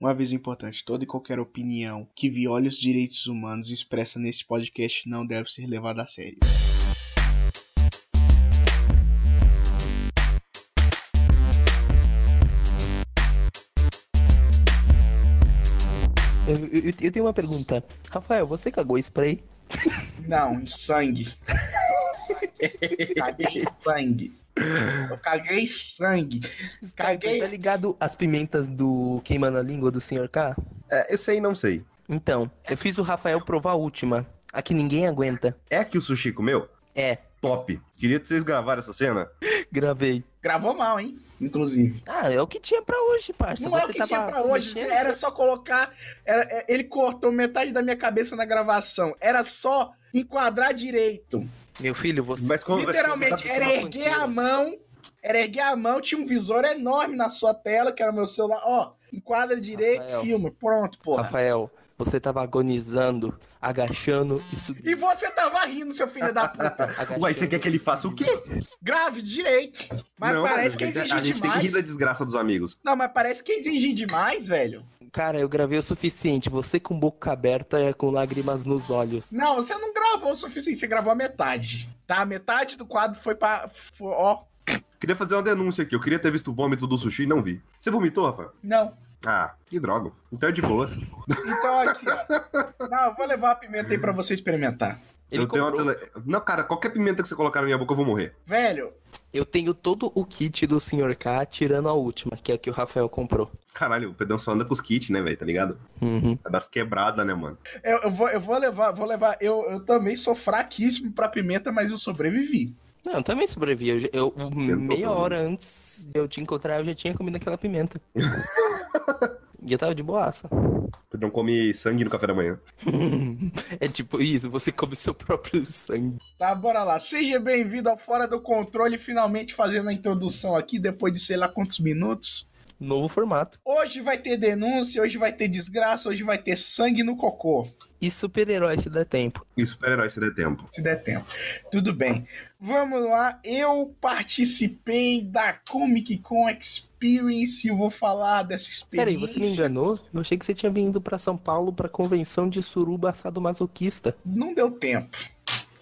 Um aviso importante: toda e qualquer opinião que viole os direitos humanos expressa nesse podcast não deve ser levada a sério. Eu, eu- eu tenho uma pergunta. Rafael, você cagou spray? Não, sangue. caguei sangue. Eu caguei sangue. Caguei. Tá ligado as pimentas do queimando a língua do Sr. K? É, esse aí não sei. Então, eu fiz o Rafael provar a última. A que ninguém aguenta. É que o Sushi comeu? É, Top. Queria que vocês gravaram essa cena. gravei. Gravou mal, hein? Inclusive. Ah, é o que tinha pra hoje, parça. Não é Você o que tinha pra hoje. mexendo? Era só colocar. era- é, ele cortou metade da minha cabeça na gravação. Era só enquadrar direito. Meu filho, você... Mas como- Literalmente, Você tá era erguer a mão. Era erguer a mão, tinha um visor enorme na sua tela, que era meu celular. Ó, enquadra direito, Rafael. filma. Pronto, porra. Rafael, você tava agonizando, agachando e subindo. E você tava rindo, seu filho da puta. Uai, você quer que ele faça o quê? Grave direito. Mas não, parece que a gente, exigir a gente tem que rir demais. da desgraça dos amigos. Não, mas parece que exigir demais, velho. Cara, eu gravei o suficiente. Você com boca aberta e com lágrimas nos olhos. Não, você não gravou o suficiente, você gravou a metade. Tá? A metade do quadro foi pra. foi- ó. Queria fazer uma denúncia aqui. Eu queria ter visto o vômito do sushi e não vi. Você vomitou, Rafa? Não. Ah, que droga. Então é de boa. Então aqui, ó. Não, eu vou levar a pimenta aí pra você experimentar. Ele eu tenho uma comprou- tele... Não, cara, qualquer pimenta que você colocar na minha boca eu vou morrer. Velho, Eu tenho todo o kit do Sr. K, tirando a última, que é a que o Rafael comprou. Caralho, o Pedrão só anda com os kits, né, velho? Tá ligado? Uhum. É das quebradas, né, mano? eu, eu vou, eu vou levar, vou levar. Eu, eu também sou fraquíssimo pra pimenta, mas eu sobrevivi. Não, eu também sobrevivi. Eu, eu- meia hora antes de eu te encontrar, eu já tinha comido aquela pimenta. e eu tava de boaça. O Pedrão come sangue no café da manhã. é tipo isso, você come seu próprio sangue. Tá, bora lá. Seja bem-vindo ao Fora do Controle, finalmente fazendo a introdução aqui, depois de sei lá quantos minutos. Novo formato. Hoje vai ter denúncia, hoje vai ter desgraça, hoje vai ter sangue no cocô. E super-herói se der tempo. E super-herói se der tempo. se der tempo. Tudo bem. Vamos lá. Eu participei da Comic Con Experience. Eu vou falar dessa experiência. Peraí, você me enganou? Eu achei que você tinha vindo pra São Paulo pra convenção de suruba assado masoquista. Não deu tempo.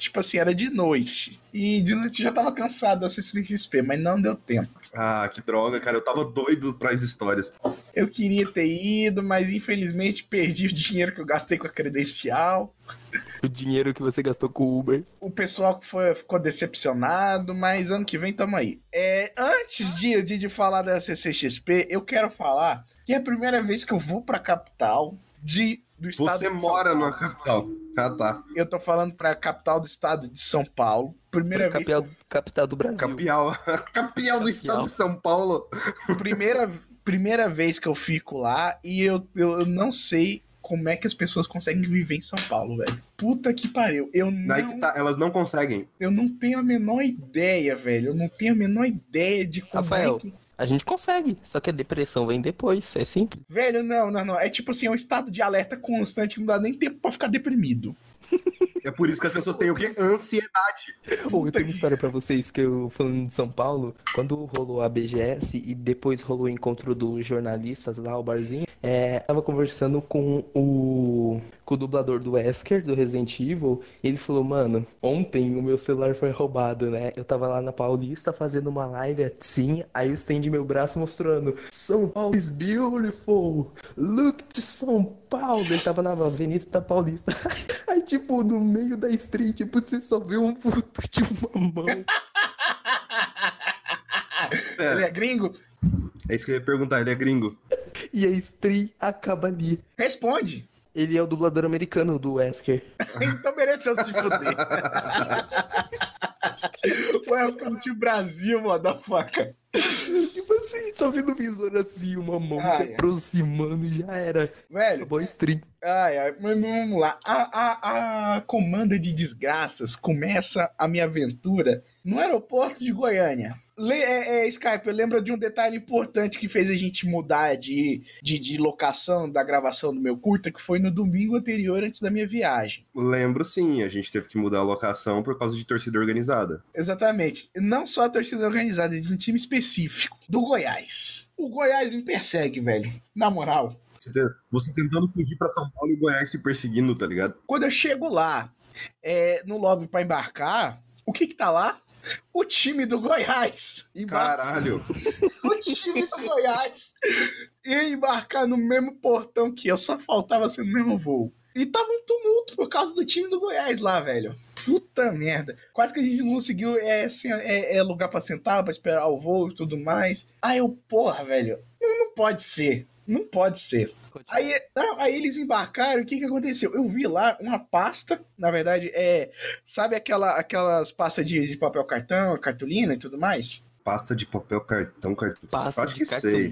Tipo assim, era de noite. E de noite eu já tava cansado da CCXP, mas não deu tempo. Ah, que droga, cara. Eu tava doido pras histórias. Eu queria ter ido, mas infelizmente perdi o dinheiro que eu gastei com a credencial. O dinheiro que você gastou com o Uber. O pessoal foi, ficou decepcionado, mas ano que vem tamo aí. É, antes de, de, de falar da CCXP, eu quero falar que é a primeira vez que eu vou pra capital de, do estado Você de São mora Paulo. na capital. Ah, tá. Eu tô falando pra capital do estado de São Paulo. Primeira vez, Capital, que capital do Brasil. Capial. Capial do estado de São Paulo. primeira, primeira vez que eu fico lá e eu, eu, eu não sei como é que as pessoas conseguem viver em São Paulo, velho. Puta que pariu. Eu Daí não, que tá, elas não conseguem. eu não tenho a menor ideia, velho. Eu não tenho a menor ideia de como Rafael. é que... A gente consegue, só que a depressão vem depois, é simples. Velho, não, não, não. É tipo assim, é um estado de alerta constante que não dá nem tempo pra ficar deprimido. É por isso que as pessoas têm o quê? Ansiedade. Ou eu tenho uma história pra vocês que eu falando de São Paulo, quando rolou a BGS e depois rolou o encontro dos jornalistas lá, o barzinho, é, tava conversando com o, com o dublador do Wesker, do Resident Evil, e ele falou, mano, ontem o meu celular foi roubado, né? Eu tava lá na Paulista fazendo uma live assim, aí eu estendi meu braço mostrando, São Paulo is beautiful, look to São Paulo. Ele tava na Avenida da Paulista. Aí, tipo, no meio da street, tipo, você só vê um vulto de uma mão. Ele É, é gringo? é isso que eu ia perguntar. Ele é gringo. E a stream acaba ali. Responde. Ele é o dublador americano do Wesker. então mereceu se fuder. Welcome to Brasil, motherfucker. Tipo assim, só vendo o visor assim, uma mão Ai, se ai. aproximando e já era. Velho, Acabou a stream. ai, ai, mas vamos lá. A, a, a comanda de desgraças começa a minha aventura no aeroporto de Goiânia. Le, é, é, Skype, lembra de um detalhe importante que fez a gente mudar de, de, de locação da gravação do meu curta, que foi no domingo anterior, antes da minha viagem. Lembro sim, a gente teve que mudar a locação por causa de torcida organizada. Exatamente. Não só a torcida organizada, de um time específico, do Goiás. O Goiás me persegue, velho. Na moral. Você, você tentando fugir pra São Paulo e o Goiás te perseguindo, tá ligado? Quando eu chego lá, é, no lobby pra embarcar, o que que tá lá? O time do Goiás. Caralho. O time do Goiás ia embarcar no mesmo portão que eu, só faltava ser no mesmo voo. E tava um tumulto por causa do time do Goiás lá, velho. Puta merda. Quase que a gente não conseguiu é, assim, é, é lugar pra sentar, pra esperar o voo e tudo mais. Aí eu, porra, velho, não, não pode ser. Não pode ser. Aí, não, aí eles embarcaram, o que que aconteceu? Eu vi lá uma pasta, na verdade, é. Sabe aquela, aquelas pastas de, de papel cartão, cartolina e tudo mais? Pasta de papel, cartão, cartão. Pasta de que sei.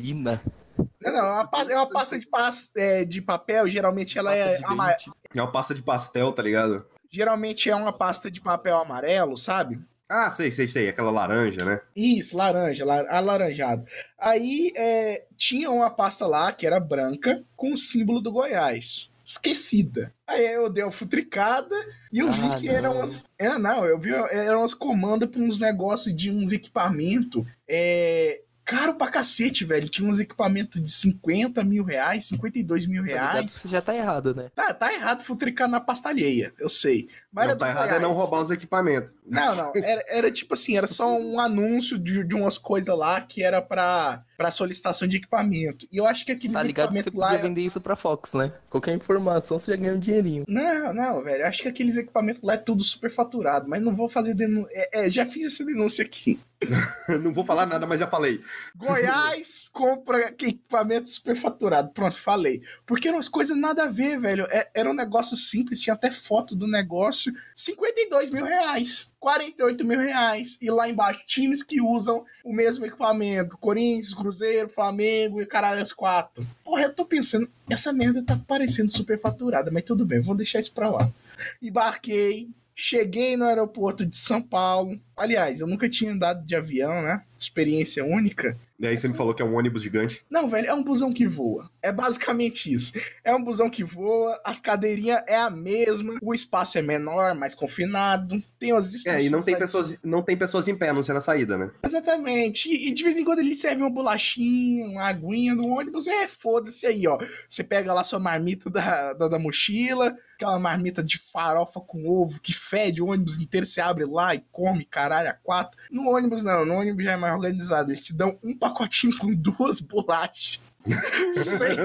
Não, não, é uma pasta, é pasta de, pas- é, de papel, geralmente ela pasta é. É uma pasta de pastel, tá ligado? geralmente é uma pasta de papel amarelo, sabe? Ah, sei, sei, sei. Aquela laranja, né? Isso, laranja, la- alaranjado. Aí é, tinha uma pasta lá que era branca com o símbolo do Goiás. Esquecida. Aí eu dei uma futricada e eu vi Ah, que eram umas. É, não, eu vi eram umas comandas pra uns negócios de uns equipamentos. É. Caro pra cacete, velho. Tinha uns equipamentos de 50 mil reais, 52 mil Tá reais. Você já tá errado, né? Tá, tá errado futricar na pasta alheia, eu sei. Mas era não, tá do errado é não roubar os equipamentos. Não, não. Era, era tipo assim, era só um anúncio de, de umas coisas lá que era pra, pra solicitação de equipamento. E eu acho que aqueles Tá ligado que você podia vender isso pra Fox, né? Qualquer informação você já ganha um dinheirinho. Não, não, velho. eu Acho que aqueles equipamentos lá é tudo super faturado, mas não vou fazer denúncia. É, é, já fiz essa denúncia aqui. não vou falar nada, mas já falei. Goiás compra equipamento super faturado. Pronto, falei. Porque eram umas coisas nada a ver, velho. É- era um negócio simples, tinha até foto do negócio. 52 mil reais. 48 mil reais. E lá embaixo, times que usam o mesmo equipamento. Corinthians, Cruzeiro, Flamengo e caralho, as quatro. Porra, eu tô pensando, essa merda tá parecendo super faturada, mas tudo bem, vamos deixar isso pra lá. Embarquei, cheguei no aeroporto de São Paulo. Aliás, eu nunca tinha andado de avião, né? Experiência única. E aí você me falou que é um ônibus gigante. Não, velho, é um busão que voa. É basicamente isso. É um busão que voa, a cadeirinha é a mesma, o espaço é menor, mais confinado. Tem as É, e não tem pessoas, não tem pessoas em pé, não sei na saída, né? Exatamente. E, e de vez em quando ele serve uma bolachinha, uma aguinha no ônibus. É, foda-se aí, ó. Você pega lá sua marmita da, da, da mochila, aquela marmita de farofa com ovo que fede o ônibus inteiro. Você abre lá e come, caralho, a quatro. No ônibus não, no ônibus já é mais organizado. Eles te dão um pacotinho com duas bolachas. Sem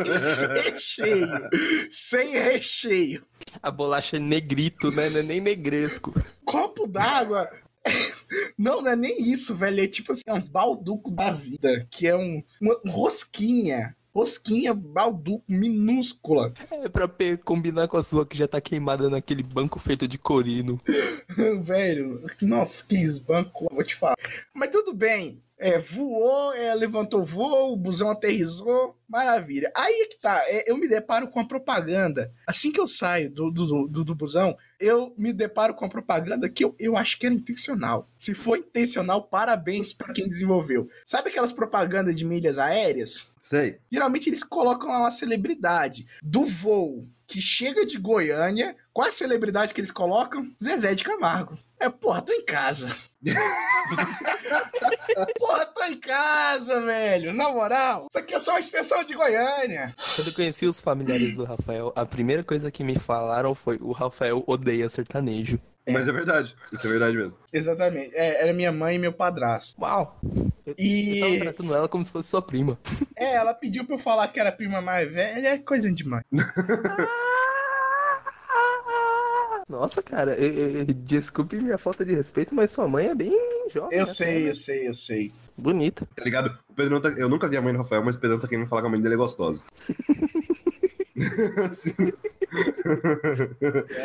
recheio. Sem recheio. A bolacha é negrito, né? Não é nem negresco. copo d'água. Não, não é nem isso, velho. É tipo assim, uns balduco da vida, que é um, uma rosquinha. Rosquinha, balduco, minúscula. É pra combinar com a sua que já tá queimada naquele banco feito de corino. velho, nossa, aqueles bancos, vou te falar. Mas tudo bem. É, voou, é, levantou voo, o busão aterrissou, maravilha. Aí é que tá, é, eu me deparo com a propaganda. Assim que eu saio do, do, do, do busão, eu me deparo com a propaganda que eu, eu acho que era intencional. Se for intencional, parabéns pra quem desenvolveu. Sabe aquelas propagandas de milhas aéreas? Sei. Geralmente eles colocam lá uma celebridade do voo que chega de Goiânia. Qual a celebridade que eles colocam? Zezé de Camargo. É, porra, tô em casa. porra, tô em casa, velho. Na moral, isso aqui é só uma extensão de Goiânia. Quando eu conheci os familiares do Rafael, a primeira coisa que me falaram foi: o Rafael odeia sertanejo. Mas é verdade. Isso é verdade mesmo. Exatamente. É, era minha mãe e meu padrasto. Uau! Eu, E- eu tava tratando ela como se fosse sua prima. É, ela pediu pra eu falar que era a prima mais velha. É coisa demais. Nossa, cara, desculpe minha falta de respeito, mas sua mãe é bem jovem. Eu né, sei, cara? eu sei, eu sei. Bonita. Tá ligado? O Pedrão tá... Eu nunca vi a mãe do Rafael, mas o Pedrão tá querendo falar que a mãe dele é gostosa.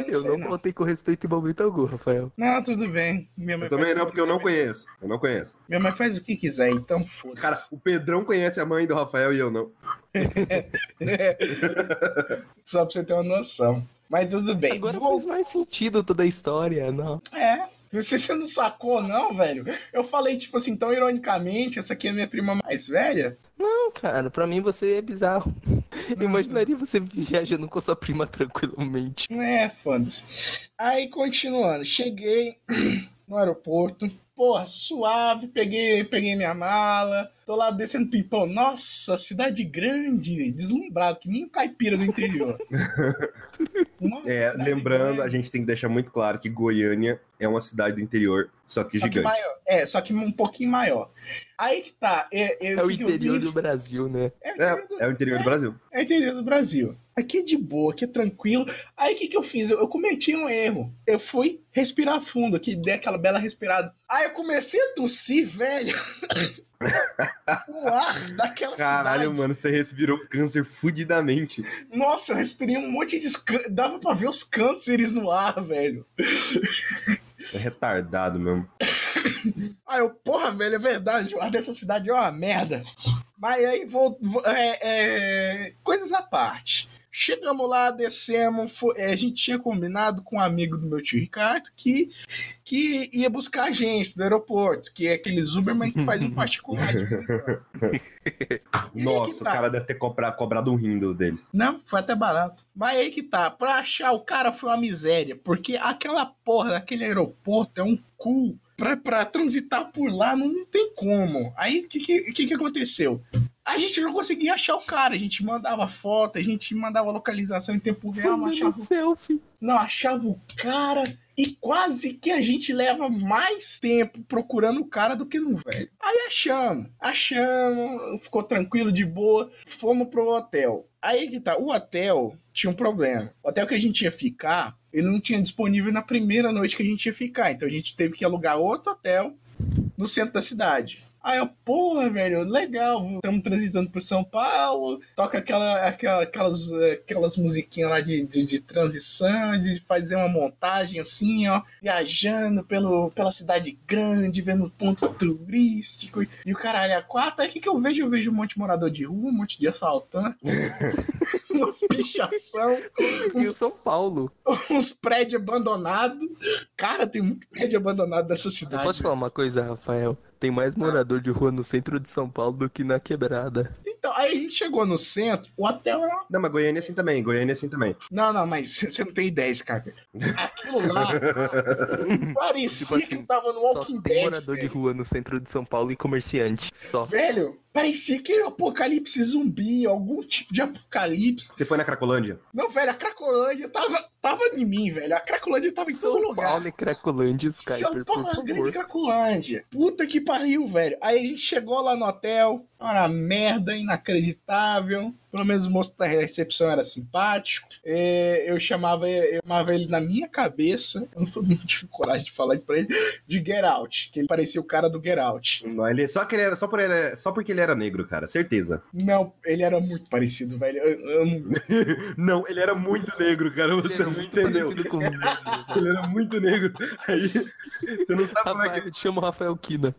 Eu não contei com respeito em momento algum, Rafael. Não, tudo bem. Minha mãe Eu também não, porque eu não conheço. Eu não conheço. Minha mãe faz o que quiser, então foda-se. Cara, o Pedrão conhece a mãe do Rafael e eu não. Só pra você ter uma noção. Mas tudo bem. Agora Vou- faz mais sentido toda a história, não. É. Se você não sacou, não, velho. Eu falei, tipo assim, tão ironicamente, essa aqui é minha prima mais velha. Não, cara, pra mim você é bizarro. Eu imaginaria você viajando com sua prima tranquilamente. É, foda-se. Aí, continuando. Cheguei no aeroporto. porra, suave, peguei, peguei minha mala, tô lá descendo pipão. Nossa, cidade grande, deslumbrado, que nem um caipira do interior. Nossa, é, lembrando, grande. a gente tem que deixar muito claro que Goiânia é uma cidade do interior, só que só gigante. Que maior. É, só que um pouquinho maior. Aí que tá. É, é, é o interior do Brasil, né? É, o interior do, é, é o interior do Brasil. É o interior do Brasil. Aqui é de boa, aqui é tranquilo. Aí o que, que eu fiz? Eu, eu, cometi um erro. Eu fui respirar fundo, aqui dei aquela bela respirada. Aí eu comecei a tossir, velho. o ar daquela Caralho, cidade. mano, você respirou câncer fudidamente. Nossa, eu respirei um monte de. Dava pra ver os cânceres no ar, velho. É retardado mesmo. Aí eu, porra, velho, é verdade, o ar dessa cidade é uma merda. Mas aí vou. vou é, é, coisas à parte. Chegamos lá, descemos. Foi, é, a gente tinha combinado com um amigo do meu tio Ricardo que, que ia buscar a gente do aeroporto, que é aqueles Uberman que faz um particular. Nossa, tá. o cara deve ter cobrado, cobrado um rindo deles. Não, foi até barato. Mas aí que tá, pra achar o cara foi uma miséria, porque aquela porra daquele aeroporto é um cu. Pra, pra transitar por lá não, não tem como. Aí o que, que, que, que aconteceu? a gente não conseguia achar o cara. A gente mandava foto, a gente mandava localização em tempo real, não achava. Selfie. Não achava o cara. E quase que a gente leva mais tempo procurando o cara do que no velho. Aí achamos, achamos, ficou tranquilo, de boa, fomos pro hotel. Aí que tá, o hotel tinha um problema. O hotel que a gente ia ficar, ele não tinha disponível na primeira noite que a gente ia ficar. Então a gente teve que alugar outro hotel no centro da cidade. Aí eu, porra, velho, legal, estamos transitando por São Paulo, toca aquela, aquela, aquelas, aquelas musiquinhas lá de, de, de, transição, de fazer uma montagem assim, ó, viajando pelo, pela cidade grande, vendo ponto turístico e o caralho a quatro. Aí o que, que eu vejo? Eu vejo um monte de morador de rua, um monte de assaltante, umas pichação. E o São Paulo. Uns prédios abandonados. Cara, tem muito prédio abandonado dessa cidade. Eu posso falar uma coisa, Rafael? Tem mais morador de rua no centro de São Paulo do que na quebrada. Então, aí a gente chegou no centro, o hotel era. Não, mas Goiânia é assim também, Goiânia é assim também. Não, não, mas você não tem ideia, cara. Aquilo lá parecia tipo assim, que tava no Walking Dead. Tem morador velho. de rua no centro de São Paulo e comerciante. Só. Velho, Parecia que era um apocalipse zumbi, algum tipo de apocalipse. Você foi na Cracolândia? Não, velho, a Cracolândia tava, tava em mim, velho. A Cracolândia tava em São todo lugar. São Paulo e Cracolândia, Skyper, São Paulo é grande Cracolândia. Puta que pariu, velho. Aí a gente chegou lá no hotel, uma merda inacreditável. Pelo menos o moço da recepção era simpático. É, eu, chamava, eu chamava ele na minha cabeça. Eu não tive coragem de falar isso pra ele. De Get Out, que ele parecia o cara do Get Out. Não, ele, só, que ele era, só, por ele, só porque ele era negro, cara, certeza. Não, ele era muito parecido, velho. Eu, eu não... não... ele era muito negro, cara. Você não entendeu. Com negro, ele era muito negro. Aí você não sabe como é que. Chama o Rafael Kina.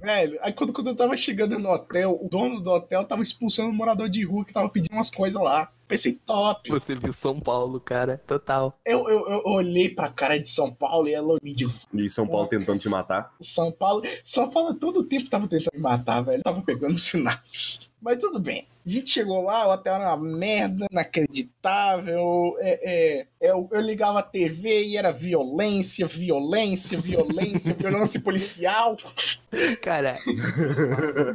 Velho, aí quando, quando eu tava chegando no hotel, o dono do hotel tava expulsando o morador de rua rua que tava pedindo umas coisas lá. Pensei, top. Você viu São Paulo, cara. Total. Eu, eu, eu olhei pra cara de São Paulo e ela me disse. E São Paulo tentando te matar? São Paulo. São Paulo todo o tempo tava tentando me matar, velho. Tava pegando sinais. Mas tudo bem. A gente chegou lá, o hotel era uma merda, inacreditável. É, é, eu, eu ligava a TV e era violência, violência, violência, violência policial. Cara,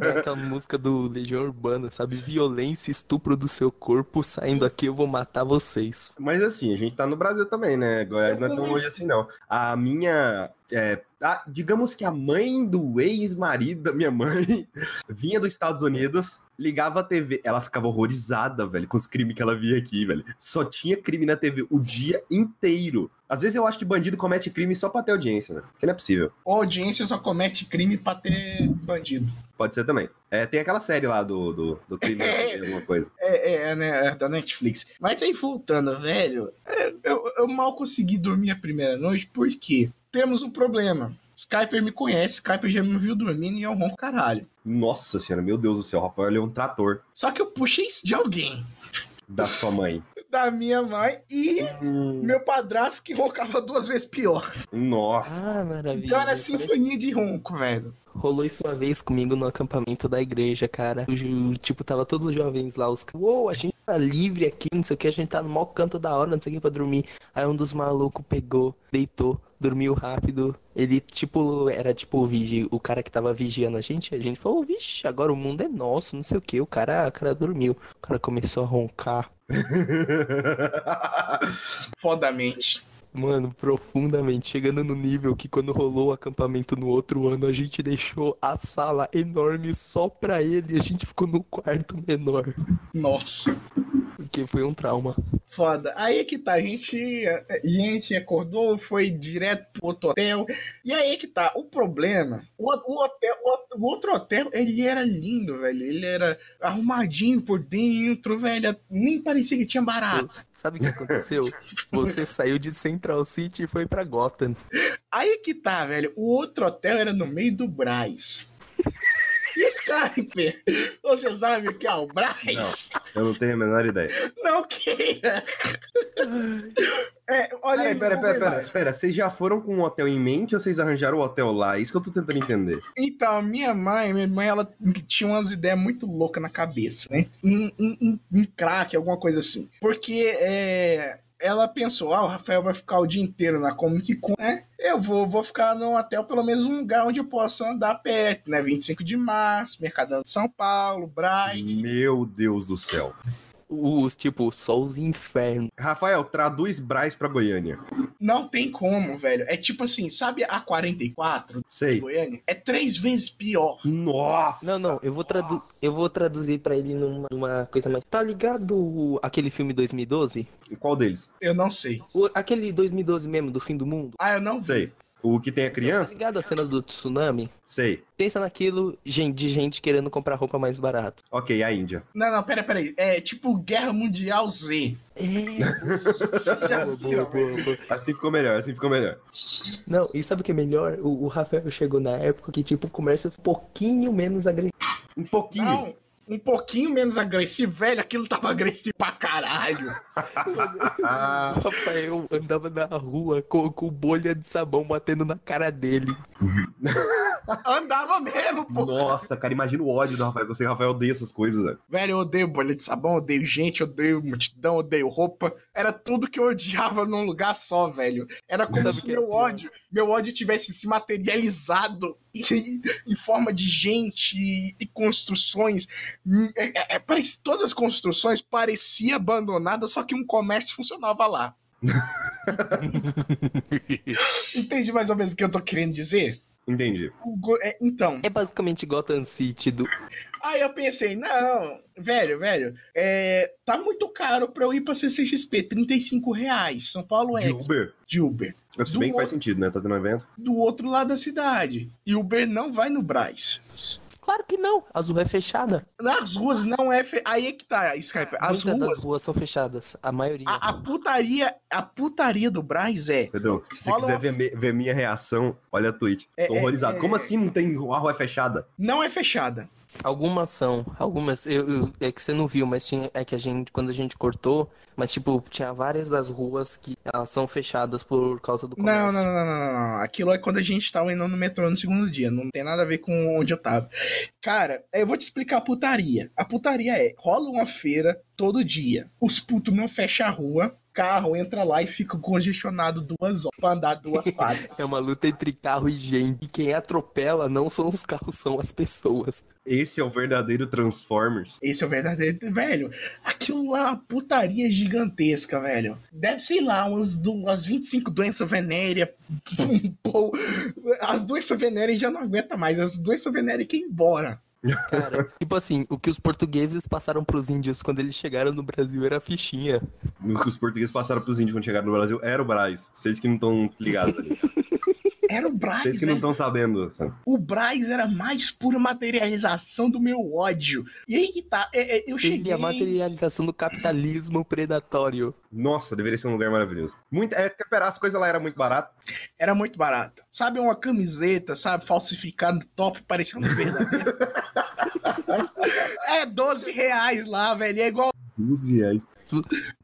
é aquela música do Legião Urbana, sabe? Violência, estupro do seu corpo, saindo aqui eu vou matar vocês. Mas assim, a gente tá no Brasil também, né? Goiás não é tão longe assim, não. A minha é, a, digamos que a mãe do ex-marido da minha mãe vinha dos Estados Unidos, ligava a TV, ela ficava horrorizada, velho, com os crimes que ela via aqui, velho. Só tinha crime na TV o dia inteiro. Às vezes eu acho que bandido comete crime só pra ter audiência, né? Porque não é possível. Ou audiência só comete crime pra ter bandido. Pode ser também. É, tem aquela série lá do, do, do crime, alguma coisa. É, é, né? É da Netflix. Mas aí voltando, velho, é, eu, eu mal consegui dormir a primeira noite porque temos um problema. Skyper me conhece, Skyper já me viu dormindo e é um ronco caralho. Nossa senhora, meu Deus do céu, Rafael é um trator. Só que eu puxei isso de alguém. Da sua mãe. Da minha mãe e Hum, meu padrasto que roncava duas vezes pior. nossa. Ah, maravilha. Então era sinfonia de ronco, velho. Rolou isso uma vez comigo no acampamento da igreja, cara. O Tipo, tava todos os jovens lá, os caras, uou, a gente tá livre aqui, não sei o que, a gente tá no maior canto da hora, não sei o que, pra dormir. Aí um dos malucos pegou, deitou, dormiu rápido. Ele, tipo, era tipo o vigi, o cara que tava vigiando a gente. A gente falou, vixe, agora o mundo é nosso, não sei o que. O cara, o cara dormiu. O cara começou a roncar. Fodamente. Mano, profundamente, chegando no nível que quando rolou o acampamento no outro ano, a gente deixou a sala enorme só pra ele e a gente ficou no quarto menor, Nossa. porque foi um trauma. Foda. Aí é que tá, a gente, a gente acordou, foi direto pro outro hotel. E aí é que tá, o problema, o, o hotel, o, o outro hotel, ele era lindo, velho. Ele era arrumadinho por dentro, velho. Nem parecia que tinha barato. Sabe o que aconteceu? Você saiu de Central City e foi pra Gotham. Aí é que tá, velho. O outro hotel era no meio do Braz. E Skype, você sabe o que é o Braz? Eu não tenho a menor ideia. Não queira. É, olha aí, pera, pera, pera. Vocês já foram com um hotel em mente ou vocês arranjaram o hotel lá? Isso que eu tô tentando entender. Então, a minha mãe, minha mãe, ela tinha umas ideias muito loucas na cabeça, né? Um, um, um, um crack, alguma coisa assim. Porque é, ela pensou, ah, o Rafael vai ficar o dia inteiro na Comic Con, né? Eu vou, vou ficar num hotel, pelo menos um lugar onde eu possa andar perto, né? 25 de março, Mercadão de São Paulo, Braz. Meu Deus do céu. Os, tipo, só os infernos. Rafael, traduz Braz pra Goiânia. Não tem como, velho. É tipo assim, sabe a 44 de Sei. Goiânia? É três vezes pior. Nossa! Não, não, eu vou, tradu eu vou traduzir pra ele numa, numa coisa mais. Tá ligado aquele filme 2012? Qual deles? Eu não sei. O- aquele 2012 mesmo, do fim do mundo? Ah, eu não. Sei. O que tem a Tá criança? ligado a cena do tsunami? Sei. Pensa naquilo de gente querendo comprar roupa mais barato. Ok, a Índia. Não, não, pera, pera aí. É tipo Guerra Mundial Z. É. Boa, boa, boa. Assim ficou melhor, assim ficou melhor. Não, e sabe o que é melhor? O, o Rafael chegou na época que, tipo, o comércio é um pouquinho menos agressivo. Um pouquinho. Não, um pouquinho menos agressivo, velho. Aquilo tava agressivo pra caralho. O Rafael andava na rua com, com bolha de sabão batendo na cara dele. Andava mesmo, pô. nossa, cara, imagina o ódio do Rafael. Você, Rafael, odeia essas coisas, velho. Velho, eu odeio bolha de sabão, odeio gente, odeio multidão, odeio roupa. Era tudo que eu odiava num lugar só, velho. Era como Sabe se era meu ódio, meu ódio tivesse se materializado em, em forma de gente e, e construções. Hum, é- é- é, parece- todas as construções pareciam abandonadas, só que um comércio funcionava lá. Entende mais ou menos o que eu tô querendo dizer? Entendi. Go- é, então, É basicamente Gotham City do. Aí eu pensei, não, velho, velho, é, tá muito caro pra eu ir pra CCXP, 35 reais, São Paulo De Expo, Uber? de Uber, Do bem que faz outro- sentido, né? Tá tendo um evento. do outro lado da cidade. E Uber não vai no Braz. Claro que não. A rua é fechada. Nas ruas não é. Fe... Aí é que tá, Skype. As Muitas das ruas. ruas são fechadas. A maioria. A, a putaria, a putaria do Braz é. Pedro, se você quiser uma- ver, ver minha reação, olha a Twitch. É, Tô é, horrorizado. é, Como é. assim não tem a rua é fechada? Não é fechada. Algumas são, algumas, eu, eu- é que você não viu, mas tinha, é que a gente, quando a gente cortou, mas tipo, tinha várias das ruas que elas são fechadas por causa do Não, comércio. não, não, não, não, não. Aquilo é quando a gente tava indo no metrô no segundo dia. Não tem nada a ver com onde eu tava. Cara, eu vou te explicar a putaria. A putaria é: rola uma feira todo dia. Os putos não fecham a rua. Carro entra lá e fica congestionado duas horas pra andar duas quadras. É uma luta entre carro e gente. E quem atropela não são os carros, são as pessoas. Esse é o verdadeiro Transformers. Esse é o verdadeiro. Velho, aquilo lá é uma putaria gigantesca, velho. Deve, sei lá, umas, umas 25 doenças venéreas. As doenças venéreas já não aguenta mais. As doenças venéreas quer ir embora. Cara, tipo assim, o que os portugueses passaram pros índios quando eles chegaram no Brasil era fichinha. Os que os portugueses passaram pros índios quando chegaram no Brasil era o Braz. Vocês que não estão ligados ali. Era o Braz, Vocês que não estão sabendo. sabe? O Braz era a mais pura materialização do meu ódio. E aí que tá. é- é, eu Ele cheguei. é a materialização do capitalismo predatório. Nossa, deveria ser um lugar maravilhoso. Muito, é, pera, as coisas lá eram muito baratas. Era muito barata. Sabe uma camiseta, sabe, falsificada top, parecendo verdadeiro. é 12 reais lá, velho. É igual 12 reais.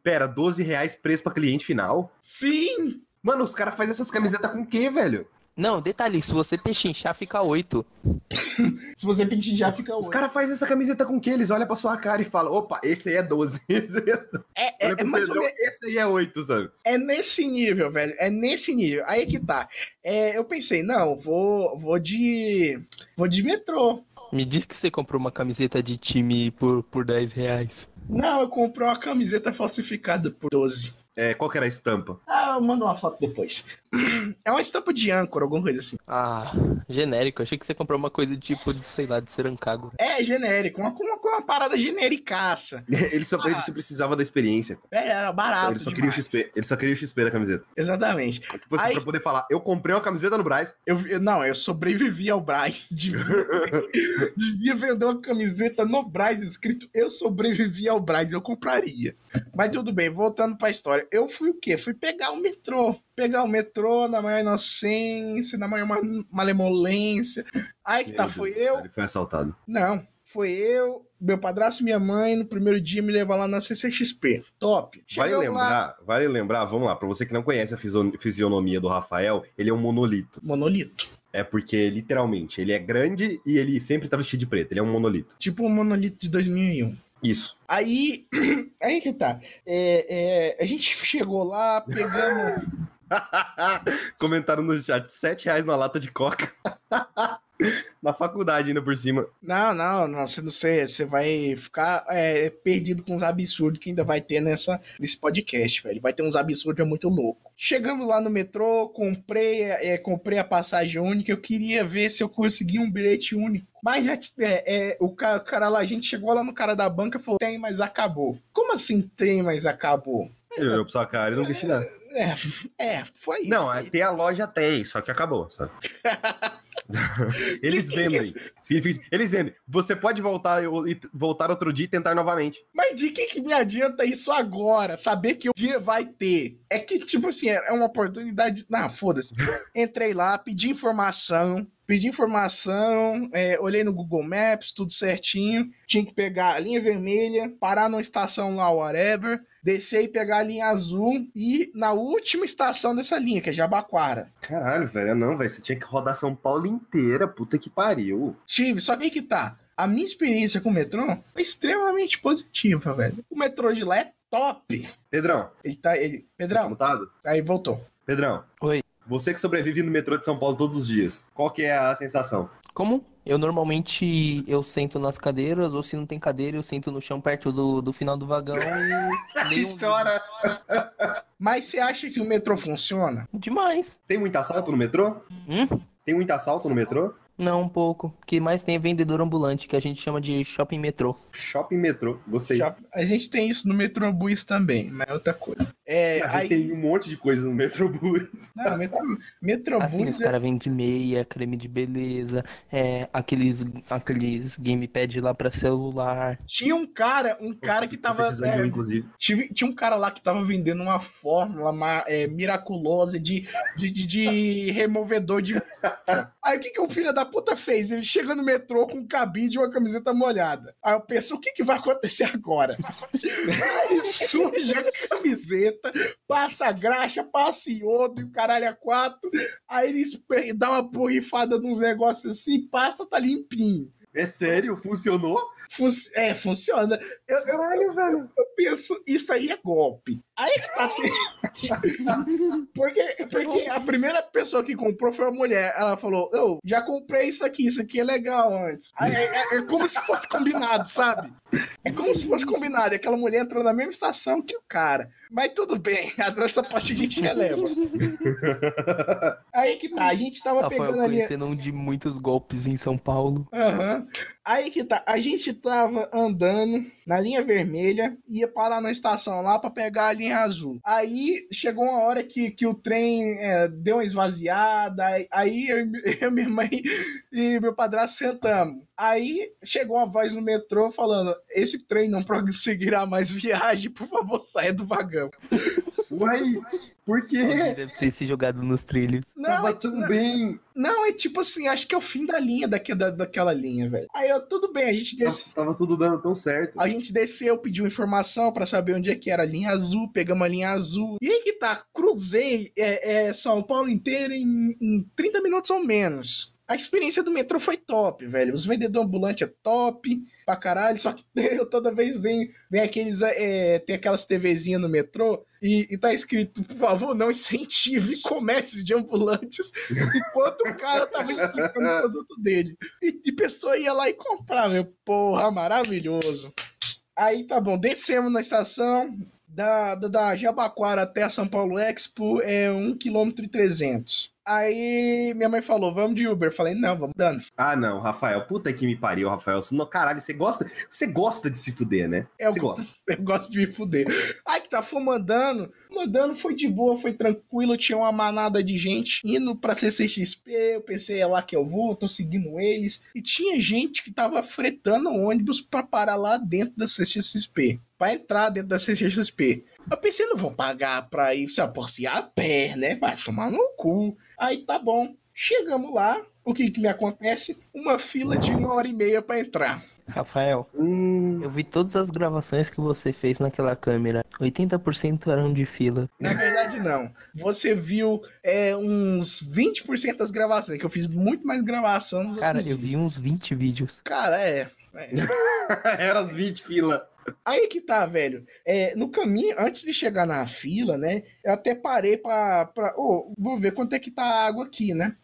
Pera, 12 reais preço pra cliente final? Sim! Mano, os caras fazem essas camisetas com o quê, velho? Não, detalhe, se você pechinchar, fica 8. Se você já fica Os oito. caras fazem essa camiseta com o quê? Eles olham pra sua cara e falam, opa, esse aí é 12. Esse aí é, É, é, é mais ou Pedrão, menos- esse aí é 8, sabe? é nesse nível, velho. É nesse nível. Aí que tá. É, eu pensei, não, vou, vou de. Vou de metrô. Me diz que você comprou uma camiseta de time por, por 10 reais. Não, eu comprei uma camiseta falsificada por 12. É, qual que era a estampa? Ah, eu mando uma foto depois. É uma estampa de âncora, alguma coisa assim. Ah, genérico. Achei que você comprou uma coisa tipo de, sei lá, de Serancago. É genérico, uma, uma, uma parada genericaça. Ele só, ele só precisava da experiência. É, era barato. ele só queria o. XP. Ele só queria o XP da camiseta. Exatamente. Tipo assim, Aí- pra poder falar, eu comprei uma camiseta no Braz. Eu, eu- não, eu sobrevivi ao Braz. Devia, devia vender uma camiseta no Braz escrito Eu sobrevivi ao Braz. Eu compraria. Mas tudo bem, voltando pra história. Eu fui o quê? Fui pegar o metrô. Pegar o metrô na maior inocência, na maior ma- malemolência. Aí que tá, Meu foi Deus do eu. céu, Ele foi assaltado. Não, foi eu, meu padrasto e minha mãe no primeiro dia me levar lá na CCXP. Top. Vale Chegamos lá, lembrar, vale lembrar, vamos lá, pra você que não conhece a fisionomia do Rafael, ele é um monolito. monolito. É porque, literalmente, ele é grande e ele sempre tá vestido de preto. Ele é um monolito. Tipo um monolito de 2001. Isso. Aí, aí que tá. É, é, a gente chegou lá, pegamos. Comentaram no chat, 7 reais na lata de coca. na faculdade ainda por cima. Não, não, não, você não sei, você vai ficar é, perdido com os absurdos que ainda vai ter nessa, nesse podcast, velho. Vai ter uns absurdos muito loucos. Chegamos lá no metrô, comprei, é, comprei a passagem única, eu queria ver se eu conseguia um bilhete único. Mas já, é, é, o, cara, o cara lá, a gente chegou lá no cara da banca e falou: tem, mas acabou. Como assim tem, mas acabou? Ele olhou pra sua cara e não quis te dar. É, é, foi isso. Não, até a loja tem, só que acabou, sabe? Eles que vendem. Eles vendem. Você pode voltar, e voltar outro dia e tentar novamente. Mas de que, que me adianta isso agora? Saber que o dia vai ter. É que, tipo assim, é uma oportunidade. Não, foda-se. Entrei lá, pedi informação. Pedi informação, é, olhei no Google Maps, tudo certinho. Tinha que pegar a linha vermelha, parar numa estação lá, whatever. Descer e pegar a linha azul e ir na última estação dessa linha, que é Jabaquara. Caralho, velho. Não, velho. Você tinha que rodar São Paulo inteira. Puta que pariu. Tive, só que aí que tá. A minha experiência com o metrô foi extremamente positiva, velho. O metrô de lá é top. Pedrão, Ele tá. Ele... tá Pedrão, mutado? aí voltou. Pedrão. Oi. Você que sobrevive no metrô de São Paulo todos os dias. Qual que é a sensação? Como? Eu normalmente eu sento nas cadeiras, ou se não tem cadeira, eu sento no chão perto do, do final do vagão e um Chora. Mas você acha que o metrô funciona? Demais. Tem muito assalto no metrô? Hum? Tem muito assalto no metrô? Não, um pouco. O que mais tem é vendedor ambulante, que a gente chama de shopping metrô. Shopping metrô. Gostei. Já- a gente tem isso no Metrobus também, mas é outra coisa. É, A gente aí, tem um monte de coisa no Metrobus. não, metro, Metrobus Assim, os é- caras vendem meia, creme de beleza, é, aqueles, aqueles gamepad lá pra celular. tinha um cara, um cara que tava. precisando de um, é, inclusive. tive- tinha um cara lá que tava vendendo uma fórmula ma- é, miraculosa de, de, de- de removedor de. Aí o que, que o filho da puta fez? Ele chega no metrô com um cabide e uma camiseta molhada. Aí eu penso, o que, que vai acontecer agora? Aí suja a camiseta, passa graxa, passa iodo e o caralho a quatro. Aí ele dá uma borrifada nos negócios assim, passa, tá limpinho. É sério? Funcionou? Fun- é, funciona. Eu, eu, velho. eu penso, isso aí é golpe. Aí que tá. porque, porque a primeira pessoa que comprou foi a mulher. Ela falou: Eu já comprei isso aqui, isso aqui é legal antes. Aí, é, é- é como se fosse combinado, sabe? É como se fosse combinado. E aquela mulher entrou na mesma estação que o cara. Mas tudo bem, essa parte a gente releva. Aí que tá, a gente tava Rafael pegando ali. conhecendo um de muitos golpes em São Paulo. Aham. Aí que tá, a gente tava andando na linha vermelha, ia parar na estação lá pra pegar a linha azul. Aí chegou uma hora que, que o trem é, deu uma esvaziada, aí- eu, eu, minha mãe e meu padrasto sentamos. Aí chegou uma voz no metrô falando: esse trem não prosseguirá mais viagem, por favor, saia do vagão. Uai, por quê? Alguém deve ter se jogado nos trilhos. Não, Tava é, tão não, bem. não, é tipo assim, acho que é o fim da linha daqui, da, daquela linha, velho. Aí eu, tudo bem, a gente desceu. Tava tudo dando tão certo. A gente desceu, pediu informação pra saber onde é que era a linha azul, pegamos a linha azul. E aí que tá, cruzei é, é, São Paulo inteiro em, em 30 minutos ou menos. A experiência do metrô foi top, velho. Os vendedores ambulantes é top pra caralho. Só que eu toda vez vem, vem aqueles. É, tem aquelas TVzinhas no metrô e, e tá escrito, por favor, não incentive comércio de ambulantes enquanto o cara tava explicando o produto dele. E, e pessoa ia lá e comprava. Eu, porra, maravilhoso. Aí tá bom, descemos na estação. Da, da, da Jabaquara até São Paulo Expo é 1 km e 300. Aí minha mãe falou, vamos de Uber. Falei, não, vamos dando. Ah, não, Rafael. Puta que me pariu, Rafael. Não, caralho, você gosta, você gosta de se fuder, né? Eu, Você gosta. eu gosto de me fuder. Aí que tá, fomos andando. Andando foi de boa, foi tranquilo. Tinha uma manada de gente indo pra CCXP. Eu pensei, é lá que eu vou, tô seguindo eles. E tinha gente que tava fretando ônibus pra parar lá dentro da CCXP. Pra entrar dentro da CCXP. Eu pensei, não vou pagar pra ir se aporciar a pé, né? Vai tomar no cu. Aí tá bom. Chegamos lá. O que que me acontece? Uma fila de uma hora e meia pra entrar. Rafael, Hum, eu vi todas as gravações que você fez naquela câmera. 80% eram de fila. Na verdade, não. Você viu é, uns 20% das gravações, que eu fiz muito mais gravação Cara, eu vi vídeos. uns 20 vídeos. Cara, é. é. era as 20 fila. Aí que tá, velho. É, no caminho, antes de chegar na fila, né? Eu até parei pra. pra ô, vou ver quanto é que tá a água aqui, né?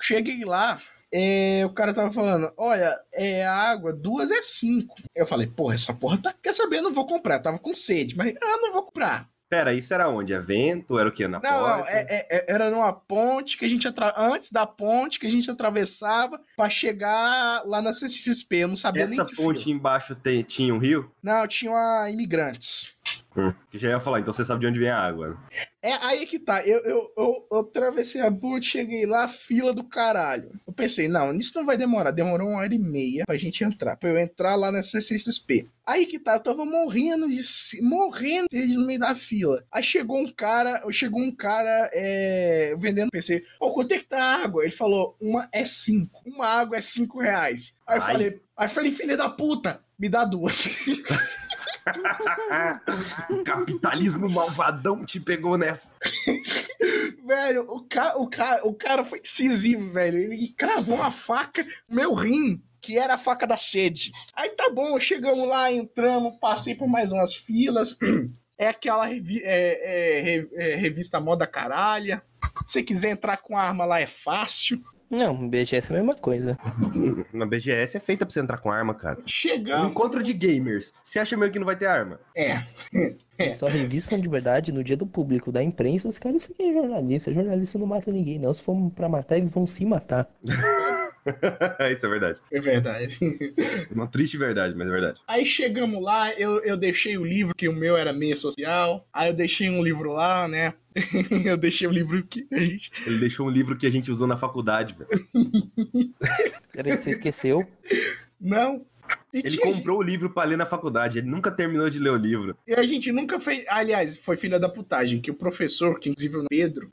Cheguei lá. é, o cara tava falando, olha, é água, duas é cinco. Eu falei, porra, essa porra tá. Quer saber? Eu não vou comprar. Eu tava com sede, mas ah, não vou comprar. Pera, isso era onde? Evento? Era o quê? Na Não, porta? não, é- é- é- era numa ponte que a gente atra... antes da ponte que a gente atravessava pra chegar lá na CXP. Eu não sabia Essa nem que ponte embaixo tem- tinha um rio? Não, tinha uma imigrantes. Hum, que já ia falar, então você sabe de onde vem a água. É aí que tá. Eu, eu, eu, eu atravessei a ponte, cheguei lá, fila do caralho. Eu pensei, não, isso não vai demorar. Demorou uma hora e meia pra gente entrar. Pra eu entrar lá na CCXP. Aí que tá, eu tava morrendo de morrendo de no meio da fila. Aí chegou um cara, chegou um cara é, vendendo, pensei, pô, quanto é que tá a água? Ele falou, uma é cinco. Uma água é cinco reais. Aí eu Ai. falei, aí eu falei, filha da puta, me dá duas. capitalismo malvadão te pegou nessa. Velho, o, ca o, ca o cara foi incisivo, velho. Ele cravou uma faca no meu rim, que era a faca da sede. Aí tá bom, chegamos lá, entramos, passei por mais umas filas. É aquela revi é, é, é, revista moda caralha. Se quiser entrar com arma lá é fácil. Não, BGS é a mesma coisa. Na BGS é feita pra você entrar com arma, cara. Um Chegamos. encontro de gamers. Você acha mesmo que não vai ter arma? É. É. Só revistam de verdade no dia do público, da imprensa. Os caras, isso aqui é jornalista. Jornalista não mata ninguém, não. Se for pra matar, eles vão se matar. Isso é verdade. É verdade. Uma triste verdade, mas é verdade. Aí chegamos lá, eu, eu deixei o livro, que o meu era meia social. Aí eu deixei um livro lá, né? eu deixei o livro que a gente. Ele deixou um livro que a gente usou na faculdade, velho. Peraí, você esqueceu? Não. E Ele tinha comprou o livro pra ler na faculdade. Ele nunca terminou de ler o livro. E a gente nunca fez. Aliás, foi filha da putagem, que o professor, que inclusive é o Pedro,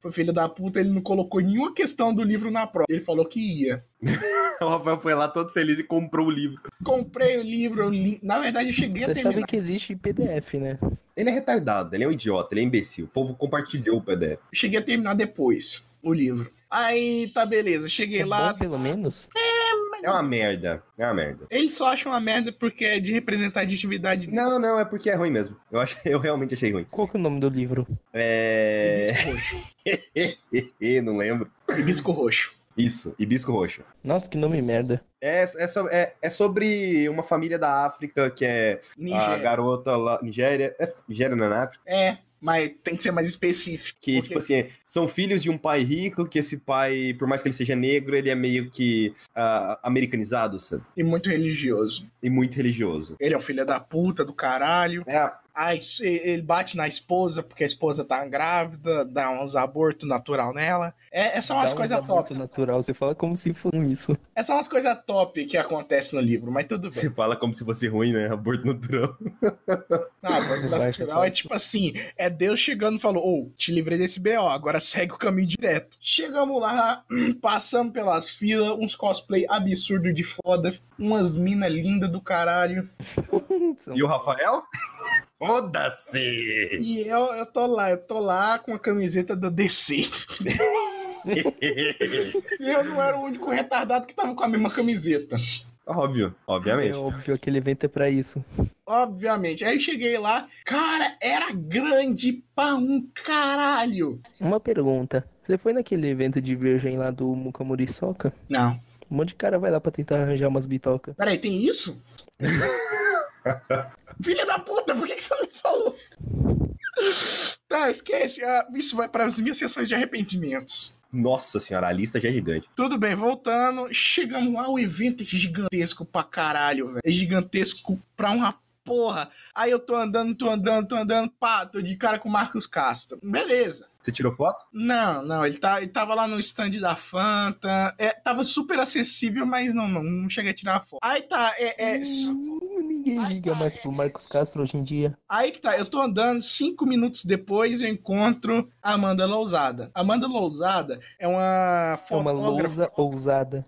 foi filho da puta, ele não colocou nenhuma questão do livro na prova. Ele falou que ia. O Rafael foi lá todo feliz e comprou o livro. Comprei o livro, li... na verdade eu cheguei a Você terminar. sabe que existe PDF, né? Ele é retardado, ele é um idiota, ele é imbecil. O povo compartilhou o PDF. Eu cheguei a terminar depois o livro. Aí tá beleza, cheguei É lá. bom, pelo menos? É uma merda. É uma merda. Eles só acham uma merda porque é de representatividade. Não, não, é porque é ruim mesmo. Eu, acho, eu realmente achei ruim. Qual que é o nome do livro? É. Hibisco roxo. não lembro. Hibisco roxo. Isso, hibisco roxo. Nossa, que nome merda. É, é, é, é sobre uma família da África que é a Nigéria. garota lá. Nigéria. É, Nigéria não é na África? É, mas tem que ser mais específico. Que, Porque- tipo assim, são filhos de um pai rico, que esse pai, por mais que ele seja negro, ele é meio que ah, americanizado, sabe? E muito religioso. E muito religioso. Ele é um filho da puta do caralho. É, Aí ele bate na esposa porque a esposa tá grávida, dá uns abortos natural nela. É, essas são umas coisas top. natural, você fala como se fosse isso. Essas são umas coisas top que acontecem no livro, mas tudo bem. Você fala como se fosse ruim, né? Aborto natural. Não, aborto natural é tipo assim, é Deus chegando e falou, ô, oh, te livrei desse BO, agora segue o caminho direto. Chegamos lá, passamos pelas filas, uns cosplay absurdo de foda, umas minas lindas do caralho. e o Rafael? Foda-se! E eu, eu tô lá, eu tô lá com a camiseta da DC. e eu não era o único retardado que tava com a mesma camiseta. Óbvio, obviamente. É óbvio, aquele evento é pra isso. Obviamente. Aí eu cheguei lá, cara, era grande pra um caralho. Uma pergunta. Você foi naquele evento de virgem lá do Mukamuri Soca? Não. Um monte de cara vai lá pra tentar arranjar umas bitocas. Peraí, tem isso? Filha da puta, por que, que você não falou? Tá, esquece. Ah, isso vai para as minhas sessões de arrependimentos. Nossa senhora, a lista já é gigante. Tudo bem, voltando. Chegamos lá, o evento é gigantesco pra caralho, velho. É gigantesco pra uma porra. Aí eu tô andando, tô andando, tô andando, pá, tô de cara com o Marcos Castro. Beleza. Você tirou foto? Não, não, ele, tá, ele tava lá no stand da Fanta. É, tava super acessível, mas não, não, não cheguei a tirar a foto. Aí tá, é. é... Hum, ninguém liga mais pro Marcos Castro hoje em dia. Aí que tá, eu tô andando, cinco minutos depois eu encontro a Amanda Lousada. Amanda Lousada é uma fotógrafa... É uma lousa ousada.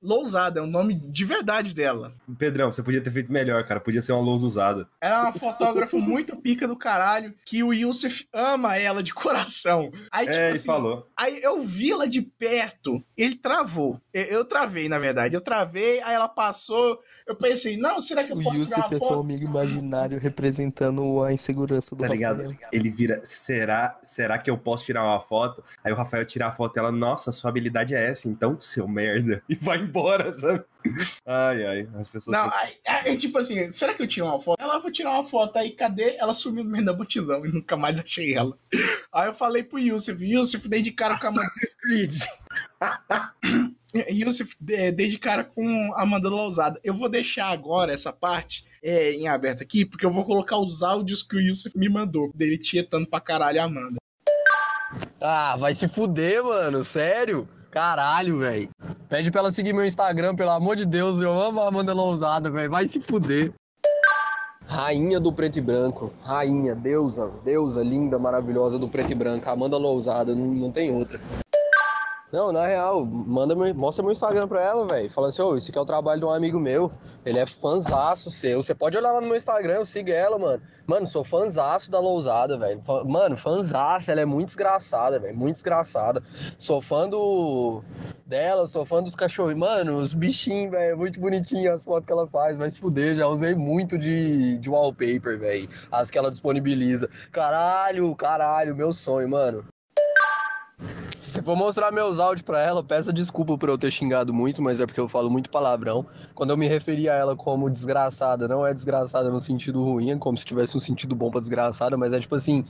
Lousada, é o nome de verdade dela. Pedrão, você podia ter feito melhor, cara. Podia ser uma lousa usada. Ela é uma fotógrafa muito pica do caralho, que o Yusuf ama ela de coração. Aí, tipo, é, ele assim, falou. Aí eu vi ela de perto, ele travou. Eu, eu, travei, na verdade. Eu travei, aí ela passou. Eu pensei, não, será que eu o posso É foto? seu amigo imaginário representando a insegurança do tá ligado? Rafael. Ele vira, será, será que eu posso tirar uma foto? Aí o Rafael tira a foto e ela, nossa, sua habilidade é essa, então, seu merda. E vai embora, sabe? Ai, ai, as pessoas. Não, aí, tipo assim, será que eu tiro uma foto? Ela, vou tirar uma foto, aí cadê? Ela sumiu no meio da multidão e nunca mais achei ela. Aí eu falei pro Yusuf, Yusuf, dei de cara com a Assassin's Creed. Yusuf, dei de cara com a Amanda Lousada. Eu vou deixar agora essa parte é, em aberto aqui, porque eu vou colocar os áudios que o Yusuf me mandou, dele tietando pra caralho a Amanda. Ah, vai se fuder, mano, sério? Caralho, velho. Pede pra ela seguir meu Instagram, pelo amor de Deus. Eu amo a Amanda Lousada, velho. Vai se fuder. Rainha do preto e branco. Rainha, deusa, deusa linda, maravilhosa do preto e branco. Amanda Lousada, não, não tem outra. Não, na real, manda meu, mostra meu Instagram pra ela, velho. Fala assim, ô, oh, esse aqui é o trabalho de um amigo meu. Ele é fãzaço seu. Você pode olhar lá no meu Instagram, eu sigo ela, mano. Mano, sou fãzaço da Lousada, velho. Mano, fãzaço, ela é muito desgraçada, velho. Muito desgraçada. Sou fã do dela, sou fã dos cachorros. Mano, os bichinhos, velho. É muito bonitinho as fotos que ela faz. Mas fuder, já usei muito de, de wallpaper, velho. As que ela disponibiliza. Caralho, caralho, meu sonho, mano. Se for mostrar meus áudios para ela, peça desculpa por eu ter xingado muito, mas é porque eu falo muito palavrão. Quando eu me referi a ela como desgraçada, não é desgraçada no sentido ruim, é como se tivesse um sentido bom pra desgraçada, mas é tipo assim,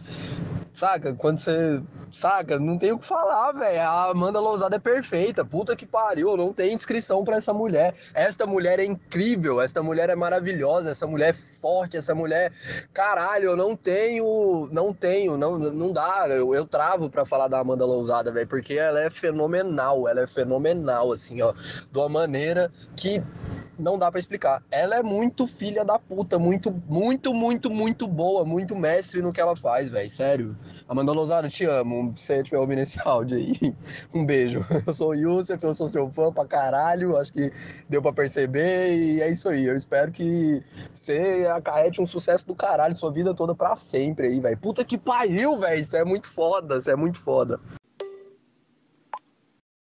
saca? Quando você. Saca? Não tem o que falar, velho. A Amanda Lousada é perfeita. Puta que pariu. Não tem inscrição para essa mulher. Esta mulher é incrível. Esta mulher é maravilhosa. Essa mulher é forte. Essa mulher. Caralho, eu não tenho. Não tenho. Não, não dá. Eu, eu travo para falar da Amanda Lousada, velho. Porque ela é fenomenal. Ela é fenomenal, assim, ó. De uma maneira que não dá para explicar. Ela é muito filha da puta, muito, muito, muito, muito boa, muito mestre no que ela faz, velho. Sério. Amanda Lozano, te amo. Se você estiver ouvindo esse áudio aí, um beijo. Eu sou o Yusuf, eu sou seu fã pra caralho. Acho que deu pra perceber e é isso aí. Eu espero que você acarrete um sucesso do caralho sua vida toda pra sempre aí, velho. Puta que pariu, velho. Isso é muito foda, isso é muito foda.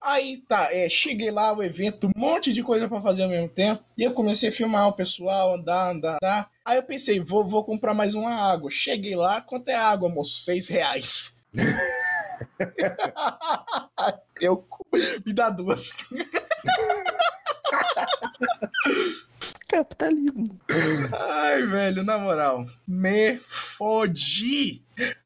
Aí tá, é, cheguei lá, o evento, um monte de coisa para fazer ao mesmo tempo. E eu comecei a filmar o pessoal, andar, andar, andar. Aí eu pensei, vou, vou comprar mais uma água. Cheguei lá, quanto é água, moço? Seis reais. eu me dá duas. Capitalismo. Ai, velho, na moral, me fodi.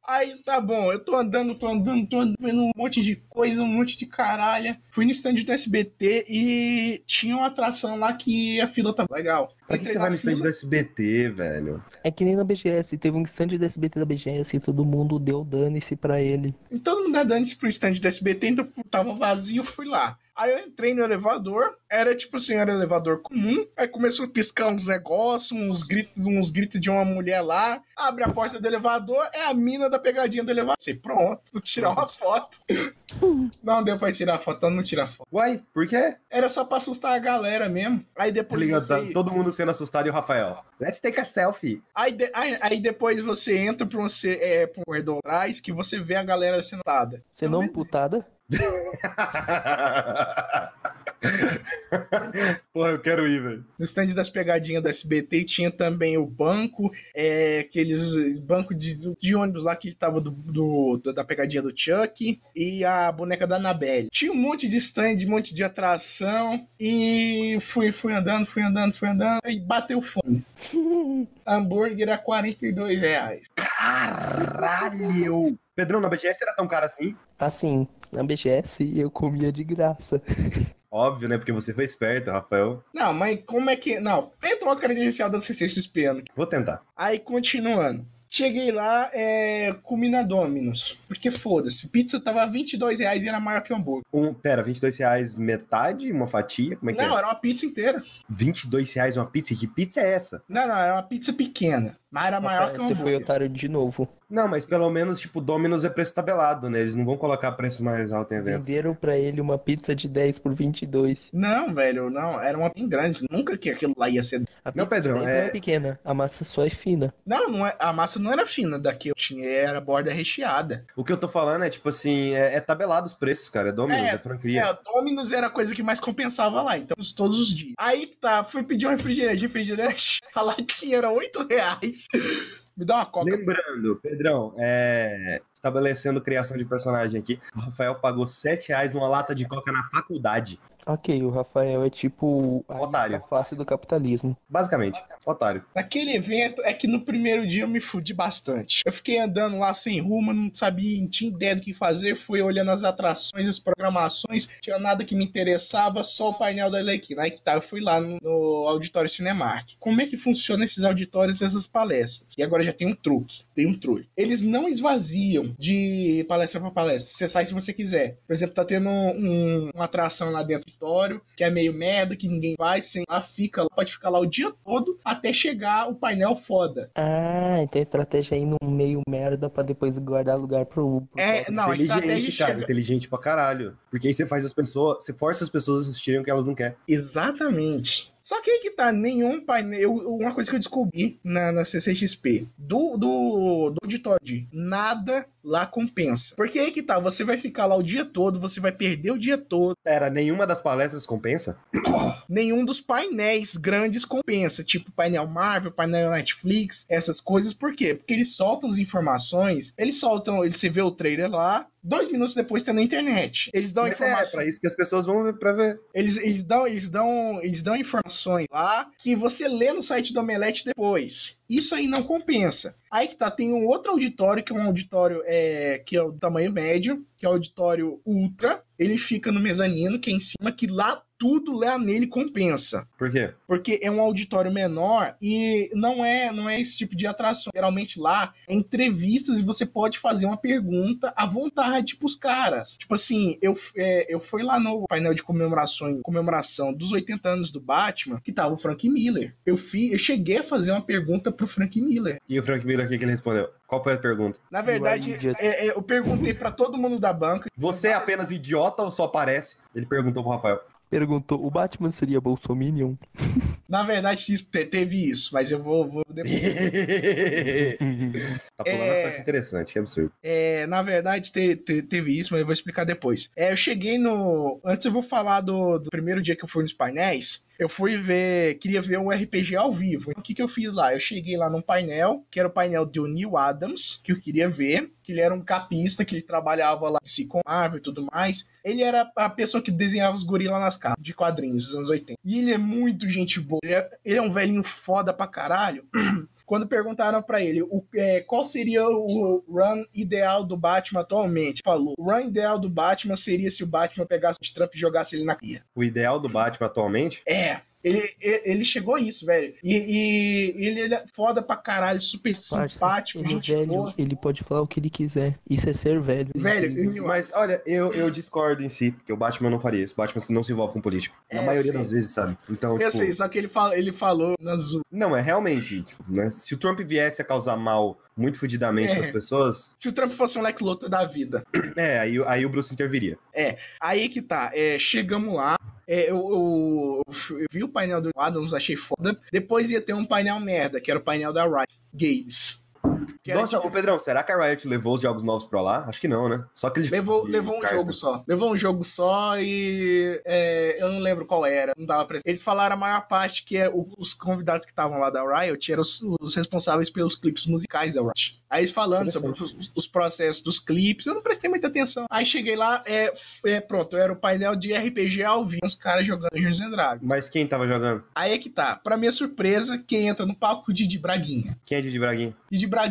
Aí tá bom, eu tô andando, tô andando, tô andando, vendo um monte de coisa, um monte de caralho. Fui no stand do SBT e tinha uma atração lá que a fila tava legal. Pra que, que você vai no stand do SBT, velho? É que nem na BGS, teve um stand do SBT da BGS e todo mundo deu dane-se pra ele. E todo mundo dando isso pro stand do SBT, então tava vazio, fui lá. Aí eu entrei no elevador, era tipo assim, era um elevador comum, aí começou a piscar uns negócios, uns gritos, uns gritos de uma mulher lá, abre a porta do elevador, é a mina da pegadinha do elevador. Assim, pronto, vou tirar uma foto. Não deu pra tirar foto, então não tirar foto. Uai, por quê? Era só pra assustar a galera mesmo. Aí depois ligado? você... Tá todo mundo sendo assustado e o Rafael. Let's take a selfie. Aí, de- aí, aí depois você entra pra, você, é, pra um corredor atrás que você vê a galera sentada. Você não putada? Porra, eu quero ir, velho. No stand das pegadinhas do SBT tinha também o banco, é, aqueles banco de, de ônibus lá que tava do, do- da pegadinha do Chuck e a boneca da Annabelle. Tinha um monte de stand, um monte de atração e fui, fui andando, fui andando, fui andando e bateu fome. Hambúrguer a 42 reais. Caralho! Pedrão, na BGS era tão caro assim? Assim, na BGS eu comia de graça. Óbvio, né? Porque você foi esperto, Rafael. Não, mas como é que. Não, entra uma credencial da CCXP ano. Vou tentar. Aí, continuando. Cheguei lá, é, comi na Domino's. Porque foda-se, pizza tava 22 reais e era maior que hambúrguer. Um, pera, 22 reais metade, uma fatia? Como é que Não, é? era uma pizza inteira. 22 reais uma pizza? Que pizza é essa? Não, não, era uma pizza pequena. Mas era maior que o Você foi otário de novo. Não, mas pelo menos, tipo, Domino's é preço tabelado, né? Eles não vão colocar preço mais alto em evento. Venderam pra ele uma pizza de 10 por 22. Não, velho, não. Era uma bem grande. Nunca que aquilo lá ia ser. A Não, pizza Pedrão, de 10 é- não é pequena, a massa só é fina. Não, não é, a massa não era fina daqui. Eu tinha, era borda recheada. O que eu tô falando é, tipo assim, é, é tabelado os preços, cara. É Domino's, é, É, franquia. É, a Domino's era a coisa que mais compensava lá, então todos os dias. Aí tá, fui pedir um refrigerante. Refrigerante, a latinha era 8 reais. Me dá uma coca. Lembrando, Pedrão, é, estabelecendo criação de personagem aqui, o Rafael pagou 7 reais numa lata de coca na faculdade. Ok, o Rafael é tipo a Otário. fácil do capitalismo. Basicamente, otário. Naquele evento é que no primeiro dia eu me fudi bastante. Eu fiquei andando lá sem rumo, não sabia, não tinha ideia do que fazer. Fui olhando as atrações, as programações, tinha nada que me interessava, só o painel da Arlequina. Aí que tá, eu fui lá no, no Auditório Cinemark. Como é que funciona esses auditórios, essas palestras? E agora já tem um truque, tem um truque. Eles não esvaziam de palestra para palestra. Você sai se você quiser. Por exemplo, tá tendo um- uma atração lá dentro auditório, que é meio merda, que ninguém vai, sem lá, fica lá, pode ficar lá o dia todo até chegar o painel foda. Ah, então a estratégia é ir num meio merda pra depois guardar lugar pro. pro É, top. não, a estratégia inteligente, cara, chega... inteligente pra caralho. Porque aí você faz as pessoas, você força as pessoas a assistirem o que elas não querem. Exatamente. Só que aí que tá, nenhum painel. Uma coisa que eu descobri na, na CCXP: do, do, do auditório, de nada lá compensa. Porque aí que tá, você vai ficar lá o dia todo, você vai perder o dia todo. Pera, nenhuma das palestras compensa? Nenhum dos painéis grandes compensa, tipo painel Marvel, painel Netflix, essas coisas. Por quê? Porque eles soltam as informações, eles soltam, ele- você vê o trailer lá, dois minutos depois tá na internet. Eles dão Mas é, informações. pra isso que as pessoas vão ver pra ver. Eles, eles, dão, eles, dão, eles dão informações lá que você lê no site do Omelete depois. Isso aí não compensa. Aí que tá, tem um outro auditório, que é um auditório é, que é o tamanho médio, que é o auditório ultra. Ele fica no mezanino, que é em cima, que lá tudo lá nele compensa. Por quê? Porque é um auditório menor e não é, não é esse tipo de atração. Geralmente lá é entrevistas e você pode fazer uma pergunta à vontade pros caras. Tipo assim, eu, é, eu fui lá no painel de comemoração, comemoração dos 80 anos do Batman, que tava o Frank Miller. Eu, fi, eu cheguei a fazer uma pergunta pro Frank Miller. E o Frank Miller, o que, que ele respondeu? Qual foi a pergunta? Na verdade, é, é, eu perguntei pra todo mundo da banca. Você é apenas idiota ou só aparece? Ele perguntou pro Rafael. Perguntou: o Batman seria Bolsominion? Na verdade, isso- teve isso, mas eu vou, vou depois. tá pulando É. as partes interessantes, que absurdo. É, na verdade, te- te- teve isso, mas eu vou explicar depois. É, eu cheguei no. Antes eu vou falar do, do primeiro dia que eu fui nos painéis. Eu fui ver. Queria ver um RPG ao vivo. O que, que eu fiz lá? Eu cheguei lá num painel, que era o painel do Neil Adams, que eu queria ver. Que ele era um capista, que ele trabalhava lá em com Marvel e tudo mais. Ele era a pessoa que desenhava os gorilas nas capas de quadrinhos dos anos 80. E ele é muito gente boa. Ele é, ele é um velhinho foda pra caralho. quando perguntaram pra ele o, é, qual seria o run ideal do Batman atualmente, falou: o run ideal do Batman seria se o Batman pegasse o Trump e jogasse ele na cria. O ideal do Batman atualmente? É. Ele, ele chegou a isso, velho. E, e ele, ele é foda pra caralho, super Parça, simpático, ele é gente velho, boa. ele pode falar o que ele quiser. Isso é ser velho. Velho, Mas olha, eu, eu discordo em si, porque o Batman não faria isso. O Batman não se envolve com político. Na É, maioria sim. das vezes, sabe? Então, eu tipo, sei, só que ele, fala, ele falou na Zoom. não, é realmente, tipo, né? Se o Trump viesse a causar mal muito fudidamente É. pras pessoas, Se o Trump fosse um Lex Luthor da vida. é, aí, aí o Bruce interviria. Aí que tá, é, chegamos lá. é, eu, eu- eu vi o painel do Adams, achei foda. Depois ia ter um painel merda, que era o painel da Riot Games. Nossa, tipo, ô Pedrão, será que a Riot levou os jogos novos pra lá? Acho que não, né? Só que eles. levou, de levou um carta. jogo só. Levou um jogo só e é, eu não lembro qual era. Não dava pra... Eles falaram a maior parte que é, o- os convidados que estavam lá da Riot eram os, os responsáveis pelos clipes musicais da Riot. Aí eles falando sobre os, os processos dos clipes, eu não prestei muita atenção. Aí cheguei lá, é, é pronto, era o painel de RPG ao vivo, os caras jogando Dungeons and Dragons. Mas quem tava jogando? Aí é que tá. Pra minha surpresa, quem entra no palco, o Didi Braguinha. Quem é Didi Braguinha? Didi Braguinha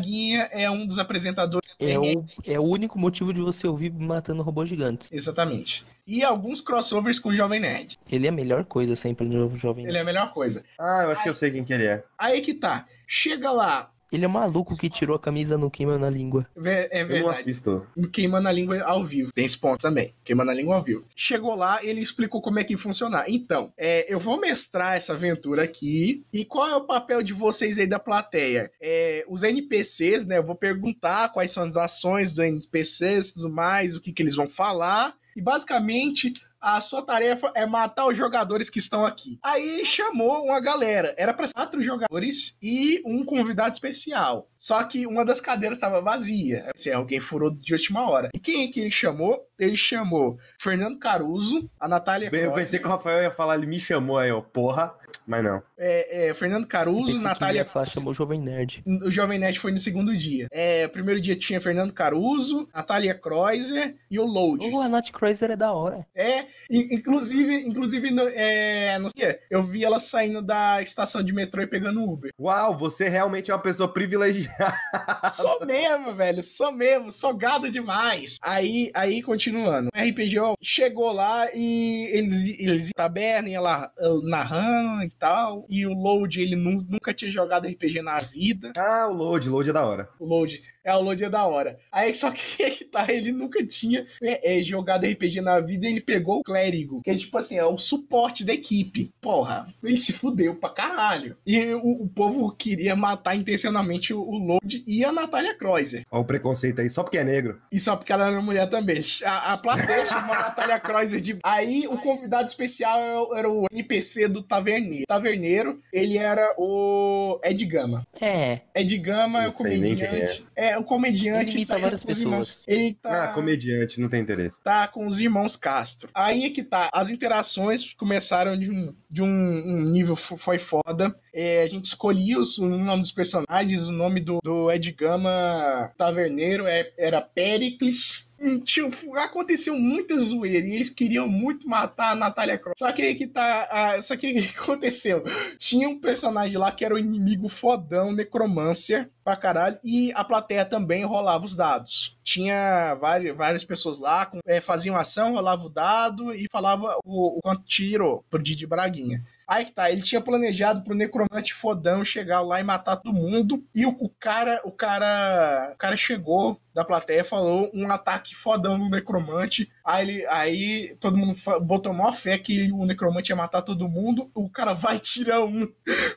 é um dos apresentadores. É o, é o único motivo de você ouvir matando robôs gigantes. Exatamente. E alguns crossovers com o Jovem Nerd. Ele é a melhor coisa sempre no Jovem. Ele é a melhor coisa. Ah, eu acho que eu sei quem que ele é. Aí que tá. Chega lá. Ele é maluco que tirou a camisa no queima na língua. Ve- É Eu não verdade. assisto. Queimando a língua ao vivo. Tem esse ponto também. Queimando a língua ao vivo. Chegou lá, ele explicou como é que ia funcionar. Então, é, eu vou mestrar essa aventura aqui. E qual é o papel de vocês aí da plateia? É, os NPCs, né? Eu vou perguntar quais são as ações dos NPCs e tudo mais, o que, que eles vão falar. E basicamente. A sua tarefa é matar os jogadores que estão aqui. Aí ele chamou uma galera. Era para quatro jogadores e um convidado especial. Só que uma das cadeiras estava vazia. Assim, alguém furou de última hora. E quem é que ele chamou? Ele chamou Fernando Caruso, a Natália Bem, eu pensei que o Rafael ia falar, ele me chamou aí, ó, porra. Mas não. é, é, Fernando Caruso, Pensei que Natália ia falar, chamou o Jovem Nerd. o Jovem Nerd foi no segundo dia. É, o primeiro dia tinha Fernando Caruso, Natália Kreuzer e o Load. Oh, a Nat Cruiser é da hora. É, in- inclusive, inclusive no, é, no dia, eu vi ela saindo da estação de metrô e pegando Uber. Uau, você realmente é uma pessoa privilegiada. Sou mesmo, velho, sou mesmo, sou gado demais. Aí, aí continuando, o RPGO chegou lá e eles, eles taberna, ia lá uh, narrando e tal, e o Load, ele nu- nunca tinha jogado RPG na vida. Ah, o Load, Load é da hora. O Load. É, o Load é da hora. Aí só que que tá, ele nunca tinha é, é, jogado RPG na vida e ele pegou o clérigo, que é tipo assim, é o suporte da equipe. Porra, ele se fudeu pra caralho. E o, o povo queria matar intencionalmente o, o e a Natália Kreuzer. Olha o preconceito aí, só porque é negro. E só porque ela era mulher também. A, a plateia chamou a Natália Kreuzer de. Aí o convidado especial era o- era o NPC do Taverneiro. Taverneiro, ele era o Ed Gama. É, Ed Gama é o sei nem quem comediante. É, o comediante. Ele imita tá várias com os pessoas. irmãos- Ele tá. Ah, comediante, não tem interesse. Tá com os irmãos Castro. Aí é que tá. As interações começaram de um, de um, um nível foi foda. É, a gente escolhia os, o nome dos personagens. O nome do, do Ed Gama Taverneiro é- era Pericles. Tinha, aconteceu muita zoeira e eles queriam muito matar a Natália Cross. Só que aí que tá. ah, só que que aconteceu? Tinha um personagem lá que era o inimigo fodão, Necromancer, pra caralho, e a plateia também rolava os dados. Tinha várias, várias pessoas lá, com, eh, faziam ação, rolava o dado e falava o, quanto tirou pro Didi Braguinha. Aí que tá, ele tinha planejado pro necromante fodão chegar lá e matar todo mundo. E o, o cara, o cara, o cara chegou da plateia falou um ataque fodão no necromante. Aí ele, aí todo mundo botou maior fé que o necromante ia matar todo mundo. O cara vai tirar um,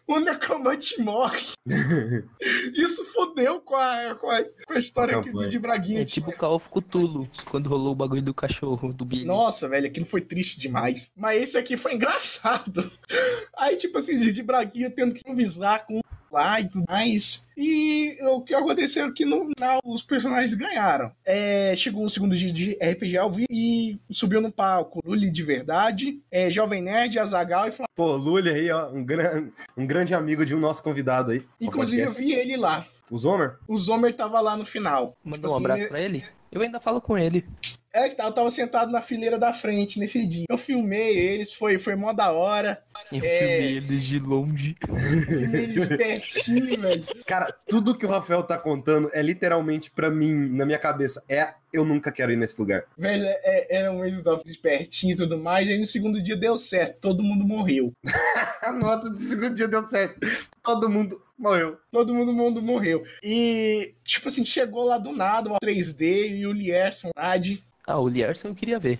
o necromante morre. Isso fodeu com a, com a, com a história que, Campanha. de Braguinha. é tipo Call of Cthulhu, quando rolou o bagulho do cachorro, do Billy. Nossa, velho, aquilo foi triste demais. Mas esse aqui foi engraçado. Aí, tipo assim, de Braguinha tendo que improvisar com lá e tudo mais. E o que aconteceu é que no final os personagens ganharam. É, chegou o segundo dia de RPG ao vivo e subiu no palco Lully de verdade, é, Jovem Nerd, Azagal e Flávio. Pô, Lully aí, ó, um, gran... um grande amigo de um nosso convidado aí. Inclusive, eu vi ele lá. O Zomer? O Zomer tava lá no final. Mandou Tipo um assim, abraço ele- pra ele? Eu ainda falo com ele. É que tá, eu tava sentado na fileira da frente nesse dia. Eu filmei eles, foi, foi mó da hora. Eu É. filmei eles de longe. Filmei eles de pertinho, velho. Cara, tudo que o Rafael tá contando é literalmente pra mim, na minha cabeça. É, eu nunca quero ir nesse lugar. Velho, é, eram eles de pertinho e tudo mais. Aí no segundo dia deu certo, todo mundo morreu. A nota do segundo dia deu certo. Todo mundo morreu. Todo mundo, mundo morreu. E, tipo assim, chegou lá do nada o 3D e o Lierson Ad. Ah, o Lierson eu queria ver.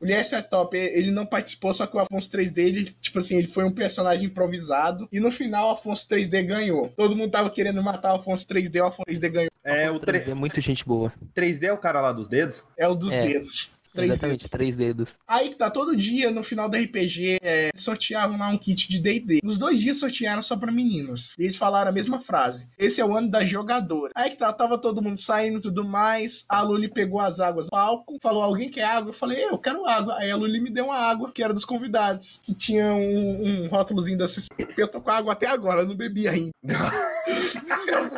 O Lierson é top, ele não participou, só que o Afonso 3D, ele, tipo assim, ele foi um personagem improvisado. E no final o Afonso 3D ganhou. Todo mundo tava querendo matar o Afonso 3D, o Afonso 3D ganhou. É, o Afonso 3D é muito gente boa. 3D é o cara lá dos dedos? É o dos É. dedos. 3D. Exatamente, três dedos. Aí que tá, todo dia no final do RPG é, sorteavam lá um kit de DD. Nos dois dias sortearam só pra meninos. E eles falaram a mesma frase. Esse é o ano da jogadora. Aí que tá, tava todo mundo saindo e tudo mais. A Luli pegou as águas do palco, falou: Alguém quer água? Eu falei: Eu quero água. Aí a Luli me deu uma água, que era dos convidados, que tinha um, um rótulozinho da CCP. Eu tô com água até agora, eu não bebi ainda.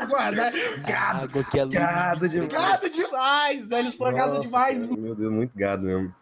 guardar. Água que é Gado demais. Gado demais, velho, estragado demais. Meu Deus, muito gado mesmo.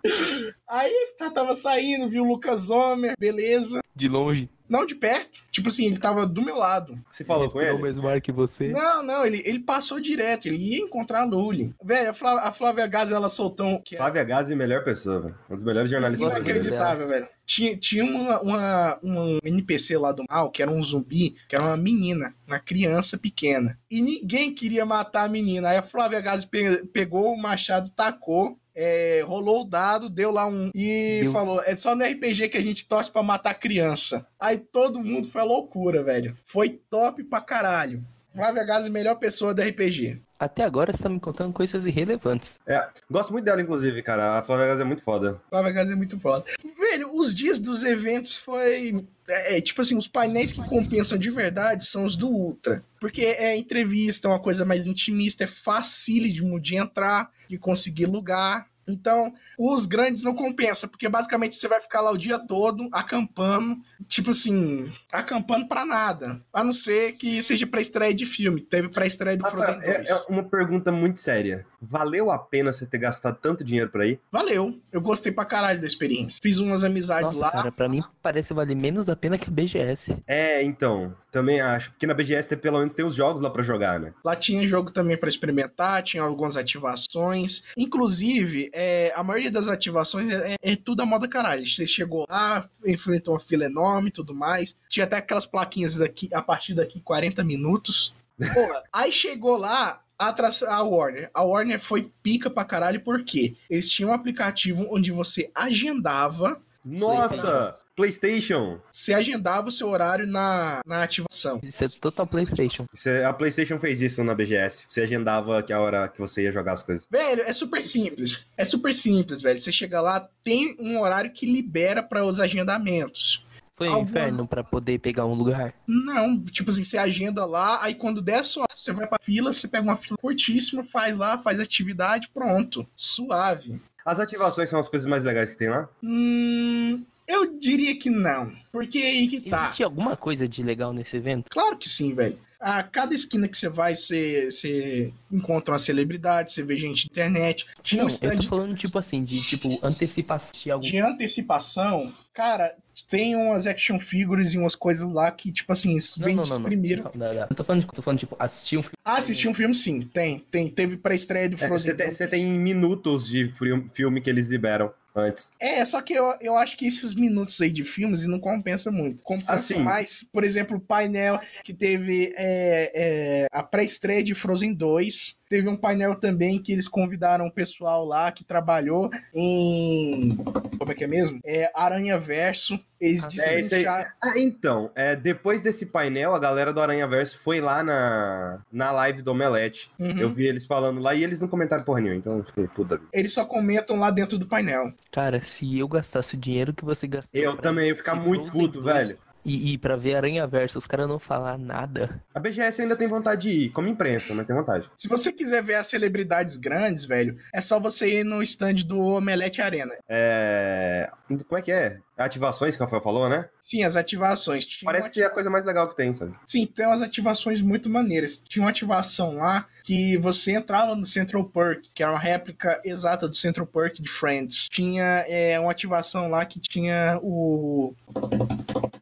Aí tá, tava saindo, viu o Lucas Homer, beleza. de longe. Não de perto. Tipo assim, ele tava do meu lado. Você falou com Respirou ele? o mesmo ar que você. Não, não, ele, ele passou direto. Ele ia encontrar a Lully. Velho, a Flávia, a Flávia Gás, ela soltou um... Que é Flávia Gazi, melhor pessoa, velho. Um dos melhores jornalistas dele. inacreditável, velho. Tinha, tinha uma, uma, um NPC lá do mal, que era um zumbi, que era uma menina, uma criança pequena. E ninguém queria matar a menina. Aí a Flávia pe- pegou o machado, tacou, é, rolou o dado, deu lá um. E Deu. falou: é só no RPG que a gente torce pra matar criança. Aí todo mundo foi loucura, velho. Foi top pra caralho. Flávia Gás, melhor pessoa do RPG. Até agora você tá me contando coisas irrelevantes. É, gosto muito dela, inclusive, cara. A Flávia Gazi é muito foda. Flávia Gás é muito foda. Velho, os dias dos eventos foi. É, é, tipo assim, os painéis que compensam de verdade são os do Ultra. Porque é entrevista, é uma coisa mais intimista, é facílimo de entrar, de conseguir lugar. Então, os grandes não compensa, porque basicamente você vai ficar lá o dia todo acampando, tipo assim, acampando pra nada. A não ser que seja pra estreia de filme. Teve pra estreia do Rafael, Frozen 2. é, é uma pergunta muito séria. Valeu a pena você ter gastado tanto dinheiro pra ir? Valeu. Eu gostei pra caralho da experiência. Fiz umas amizades Nossa, lá. cara, pra mim parece valer menos a pena que a BGS. É, então. Também acho. Porque na BGS tem, pelo menos tem os jogos lá pra jogar, né? Lá tinha jogo também para experimentar, tinha algumas ativações. Inclusive, é, a maioria das ativações é, é tudo a moda caralho. Você chegou lá, enfrentou uma fila enorme e tudo mais. Tinha até aquelas plaquinhas daqui, a partir daqui 40 minutos. Porra, aí chegou lá. A, Warner. A Warner foi pica pra caralho, porque eles tinham um aplicativo onde você agendava. Nossa! PlayStation! Você agendava o seu horário na, na ativação. Isso é total PlayStation. Você- a PlayStation fez isso na BGS. Você agendava que a hora que você ia jogar as coisas. Velho, é super simples. É super simples, velho. Você chega lá, tem um horário que libera para os agendamentos. Foi um Algumas- inferno pra poder pegar um lugar. Não, tipo assim, você agenda lá, aí quando der sua você vai pra fila, você pega uma fila curtíssima, faz lá, faz atividade, pronto. Suave. As ativações são as coisas mais legais que tem lá? Hum, eu diria que não. Porque aí que tá. Existe alguma coisa de legal nesse evento? Claro que sim, velho. A cada esquina que você vai, você, você encontra uma celebridade, você vê gente na internet. Tinha um Não, eu stand tô falando tipo assim, de tipo antecipação de algo. de antecipação, cara, tem umas action figures e umas coisas lá que, tipo assim, Não, vem não, não, não. primeiro. Não, não, não. Eu tô falando, de- tô falando tipo, assistir um filme. Ah, assisti um filme sim, tem. tem teve pré-estreia do É, Frozen. Você tem, 2. você tem minutos de filme que eles liberam antes. É, só que eu, eu acho que esses minutos aí de filmes não compensa muito. Compensa Assim. mais, por exemplo, o painel que teve é, é, a pré-estreia de Frozen 2. Teve um painel também que eles convidaram o pessoal lá que trabalhou em. Como é que é mesmo? É Aranha Verso. Eles Ah, é, Ah, então, é, depois desse painel, a galera do Aranha Verso foi lá na, na live do Omelete. Uhum. Eu vi eles falando lá e eles não comentaram porra nenhuma, então eu fiquei, puta. Eles só comentam lá dentro do painel. Cara, se eu gastasse o dinheiro que você gastou. Eu também ia assistir ficar muito puto, 2 velho. E, e pra ver Aranha Verso, os caras não falar nada. A BGS ainda tem vontade de ir, como imprensa, mas tem vontade. Se você quiser ver as celebridades grandes, velho, é só você ir no stand do Omelete Arena. É. Como é que é? Ativações que o Rafael falou, né? Sim, as ativações. Tinha Parece ser a coisa mais legal que tem, sabe? Sim, tem umas ativações muito maneiras. Tinha uma ativação lá que você entrava no Central Perk, que era uma réplica exata do Central Perk de Friends. Tinha é, uma ativação lá que tinha o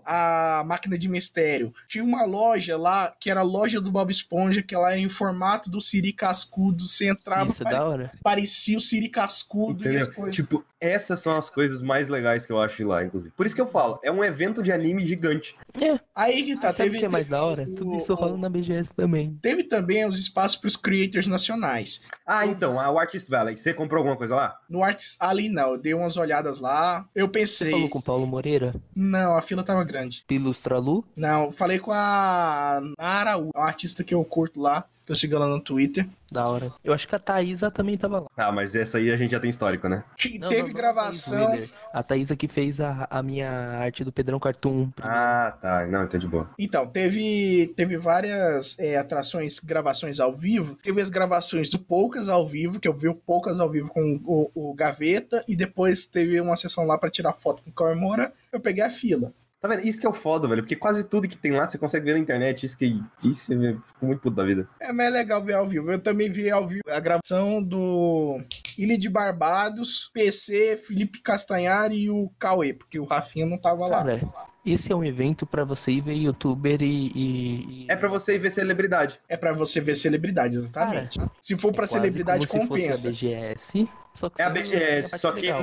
a máquina de mistério. Tinha uma loja lá que era a loja do Bob Esponja, que ela era em formato do Siri Cascudo. Você entrava, Isso é pare- da hora. parecia o Siri Cascudo e as Entendeu? coisas. Tipo, essas são as coisas mais legais que eu acho lá, inclusive. Por isso que eu falo, é um evento de anime gigante. É, Aí que tá, sabe o teve, que é mais teve da hora? o- Tudo isso o- rola na BGS também. Teve também os espaços para os creators nacionais. Ah, então, a Artist Valley, você comprou alguma coisa lá? No Arts ali não, eu dei umas olhadas lá. Eu Você pensei. falou com o Paulo Moreira? Não, a fila tava grande. Ilustra Lu? Não, falei com a Nara, uma artista que eu curto lá, eu sigo ela no Twitter. Da hora. Eu acho que a Thaísa também tava lá. Ah, mas essa aí a gente já tem histórico, né? Não, Teve não, não a gravação. Wheeler. A Thaísa que fez a, a minha arte do Pedrão Cartoon. primeiro. Ah, tá. Não, então de boa. Então, teve, teve várias é, atrações, gravações ao vivo. Teve as gravações do Poucas ao vivo, que eu vi o Poucas ao vivo com o, o Gaveta, e depois teve uma sessão lá pra tirar foto com o Cauê Moura. Eu peguei a fila. Tá vendo? Isso que é o foda, velho. Porque quase tudo que tem lá você consegue ver na internet. Isso que isso eu fico muito puto da vida. É, mas é legal ver ao vivo. Eu também vi ao vivo a gravação do Ilha de Barbados, PC, Felipe Castanhari e o Cauê, porque o Rafinha não tava lá. Esse é um evento pra você ir ver youtuber e. e- e- É pra você ir ver celebridade. É pra você ver celebridade, exatamente. Se for pra É celebridade, como se fosse a compensa. BGS. Só que É a BGS, só que. legal.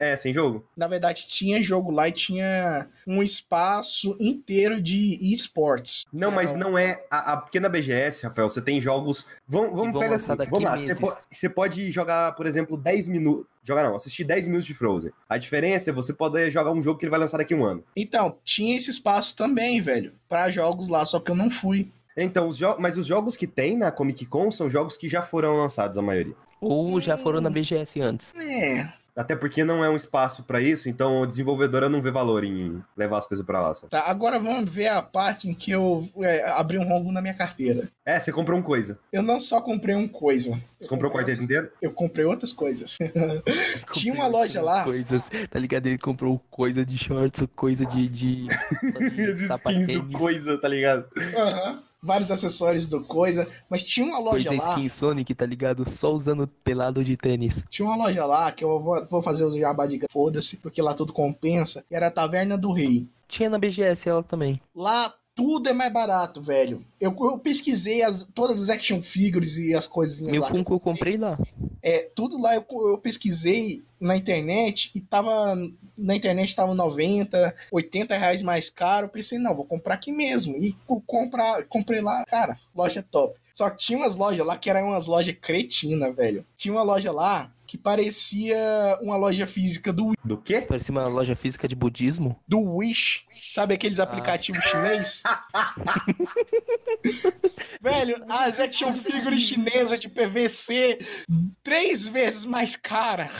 É, sem jogo? Na verdade, tinha jogo lá e tinha um espaço inteiro de esports. Não, mas não é. A, a pequena BGS, Rafael, você tem jogos. Vamos, vamos pegar assim. daqui Vamos lá. Você, po- você pode jogar, por exemplo, 10 minutos. Jogar não, assistir 10 minutos de Frozen. A diferença é você poder jogar um jogo que ele vai lançar daqui a um ano. Então, tinha esse espaço também, velho, pra jogos lá, só que eu não fui. Então, os mas os jogos que tem na Comic Con são jogos que já foram lançados, a maioria. Ou já foram na BGS antes. É, Até porque não é um espaço pra isso, então a desenvolvedora não vê valor em levar as coisas pra lá. Sabe? tá. Agora vamos ver a parte em que eu é, abri um rombo na minha carteira. É, você comprou um coisa. Eu não só comprei um coisa. Você comprou o quarteto inteiro? Eu comprei outras coisas. Tinha uma loja lá. Coisas, tá ligado? Ele comprou coisa de shorts, coisa de. de, de As skins do sapatênis, coisa, tá ligado? Aham. Vários acessórios do coisa. Mas tinha uma loja coisa lá. skin Sonic, tá ligado? Só usando pelado de tênis. Tinha uma loja lá que eu vou, vou fazer o jabá de foda-se, porque lá tudo compensa. Era a Taverna do Rei. Tinha na BGS ela também. Lá tudo é mais barato, velho. Eu, eu pesquisei as, todas as action figures e as coisinhas Meu lá. Funko eu comprei lá. É, tudo lá eu, eu pesquisei na internet e tava. Na internet tava 90, 80 reais mais caro. Eu pensei, não, vou comprar aqui mesmo. E co- comprar, comprei lá, cara, loja top. Só que tinha umas lojas lá que eram umas lojas cretina, velho. Tinha uma loja lá que parecia uma loja física do, Do quê? Parecia uma loja física de budismo. do Wish. Sabe aqueles aplicativos chinês? velho, as action figures chinesas de PVC três vezes mais cara.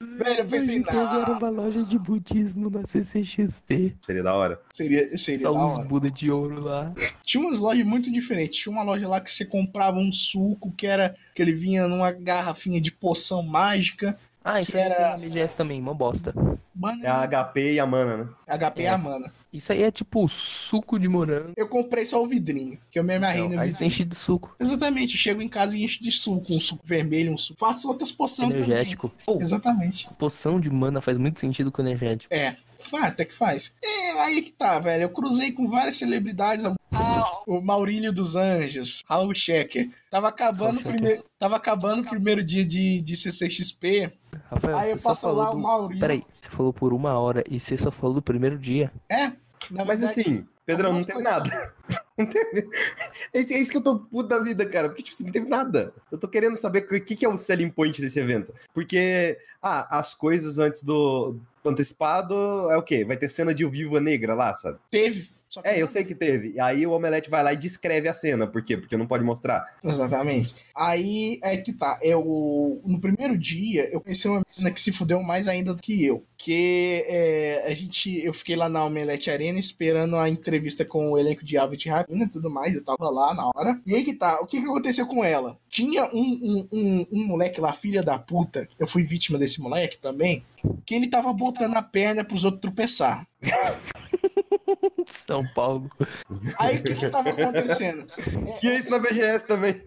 Velho, eu pensei, Era não, uma loja de budismo na CCXP. Seria da hora. seria, seria Só da uns hora. Buda de ouro lá. Tinha umas lojas muito diferentes. Tinha uma loja lá que você comprava um suco que era que ele vinha numa garrafinha de poção mágica. Ah, isso era- BGS também, uma bosta. Mano, É a HP e a mana, né? HP É. a mana. Isso aí é tipo suco de morango. Eu comprei só o vidrinho, que eu me amarrei Não, no aí vidrinho. enche de suco. Exatamente, chego em casa e encho de suco, um suco vermelho, um suco. Faço outras poções Energético. Também. Exatamente. poção de mana faz muito sentido com energético. É, faz, até que faz. É, aí que tá, velho. Eu cruzei com várias celebridades. Ah, o Maurílio dos Anjos, Raul Schecker. Tava acabando, o Raul primeiro, tava acabando o primeiro dia de, de CCXP. Rafael, Aí eu você só passo lá falou o do... Maurílio. Peraí, você falou por uma hora e você só falou do primeiro dia. É, Mas verdade, assim, Pedrão, não teve nada. Não teve... É isso é isso que eu tô puto da vida, cara. Porque, tipo, não teve nada. Eu tô querendo saber o que, que é o selling point desse evento. Porque, ah, as coisas antes do do antecipado é o quê? Vai ter cena de Viúva Negra lá, sabe? Teve. Só que É, eu sei que teve. E aí o Omelete vai lá e descreve a cena. Por quê? Porque não pode mostrar. Exatamente. Aí é que tá. Eu, no primeiro dia, eu conheci uma menina que se fudeu mais ainda do que eu. Que é, a gente. Eu fiquei lá na Omelete Arena esperando a entrevista com o elenco de Ave de Rapina e tudo mais. Eu tava lá na hora. E aí que tá. O que, que aconteceu com ela? Tinha um, um, um, um moleque lá, filha da puta. Eu fui vítima desse moleque também. Que ele tava botando a perna pros outros tropeçar. São Paulo. Aí o que, que tava acontecendo? Que é isso na BGS também.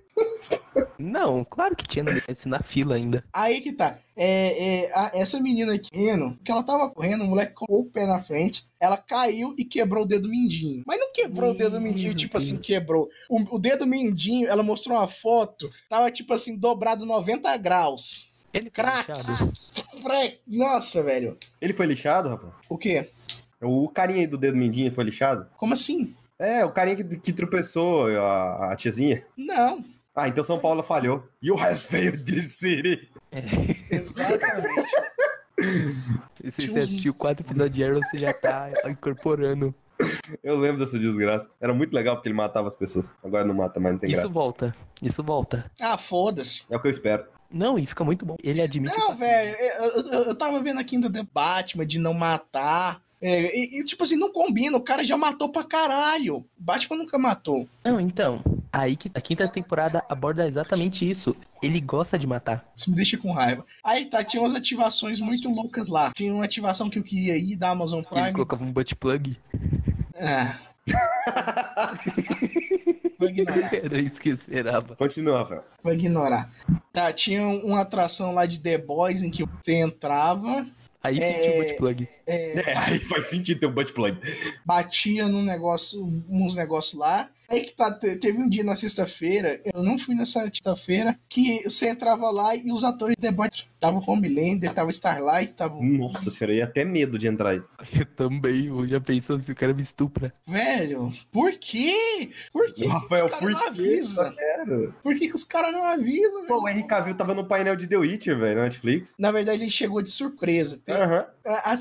Não, claro que tinha no BS na fila ainda. Aí que tá. É, é, a- essa menina aqui, que ela tava correndo, o moleque colocou o pé na frente, ela caiu e quebrou o dedo mindinho. Mas não quebrou o dedo mindinho, tipo Deus. assim, quebrou. O, o dedo mindinho, ela mostrou uma foto, tava tipo assim, dobrado 90 graus. Ele foi Crack. lixado. Fre... Nossa, velho. Ele foi lixado, Rafa? O quê? O carinha aí do dedo mindinho foi lixado? Como assim? É, o carinha que, que tropeçou, a, a tiazinha. Não. Ah, então São Paulo falhou. You has failed this city. Exatamente. E se você assistiu quatro episódios de Arrow, você já tá incorporando. Eu lembro dessa desgraça. Era muito legal porque ele matava as pessoas. Agora não mata mais, não tem Isso graça. volta. Isso volta. ah, foda-se. É o que eu espero. Não, e fica muito bom. Ele admite Não, velho, eu, eu, eu tava vendo aqui ainda The Batman de não matar. É, e, e, tipo assim, não combina, o cara já matou pra caralho. Batman nunca matou. Não, então. Aí que a quinta temporada aborda exatamente isso. Ele gosta de matar. Isso me deixa com raiva. Aí tá, tinha umas ativações muito loucas lá. Tinha uma ativação que eu queria ir da Amazon Que ele Prime. colocava um butt plug. É. Vou ignorar. Era isso que eu esperava. Continua, Rafael. Vou ignorar. Tá, tinha uma atração lá de The Boys em que você entrava, Aí É. sentiu o butt plug. É, aí faz sentido ter um butt plug. batia num negócio, uns negócios lá. Aí que tá, te- teve um dia na sexta-feira, eu não fui nessa sexta-feira, que você entrava lá e os atores de Boys tava Homelander, tava Starlight, tava. Nossa senhora, eu ia até medo de entrar aí. Eu também. Eu já pensou se o cara me estupra. Velho, por quê? Por que, que Rafael, por não que? Sério? Por que, que os caras não avisam, Pô, o Henry Cavill tava no painel de The Witcher, velho, na Netflix. Na verdade, ele chegou de surpresa. Tem- Aham. a-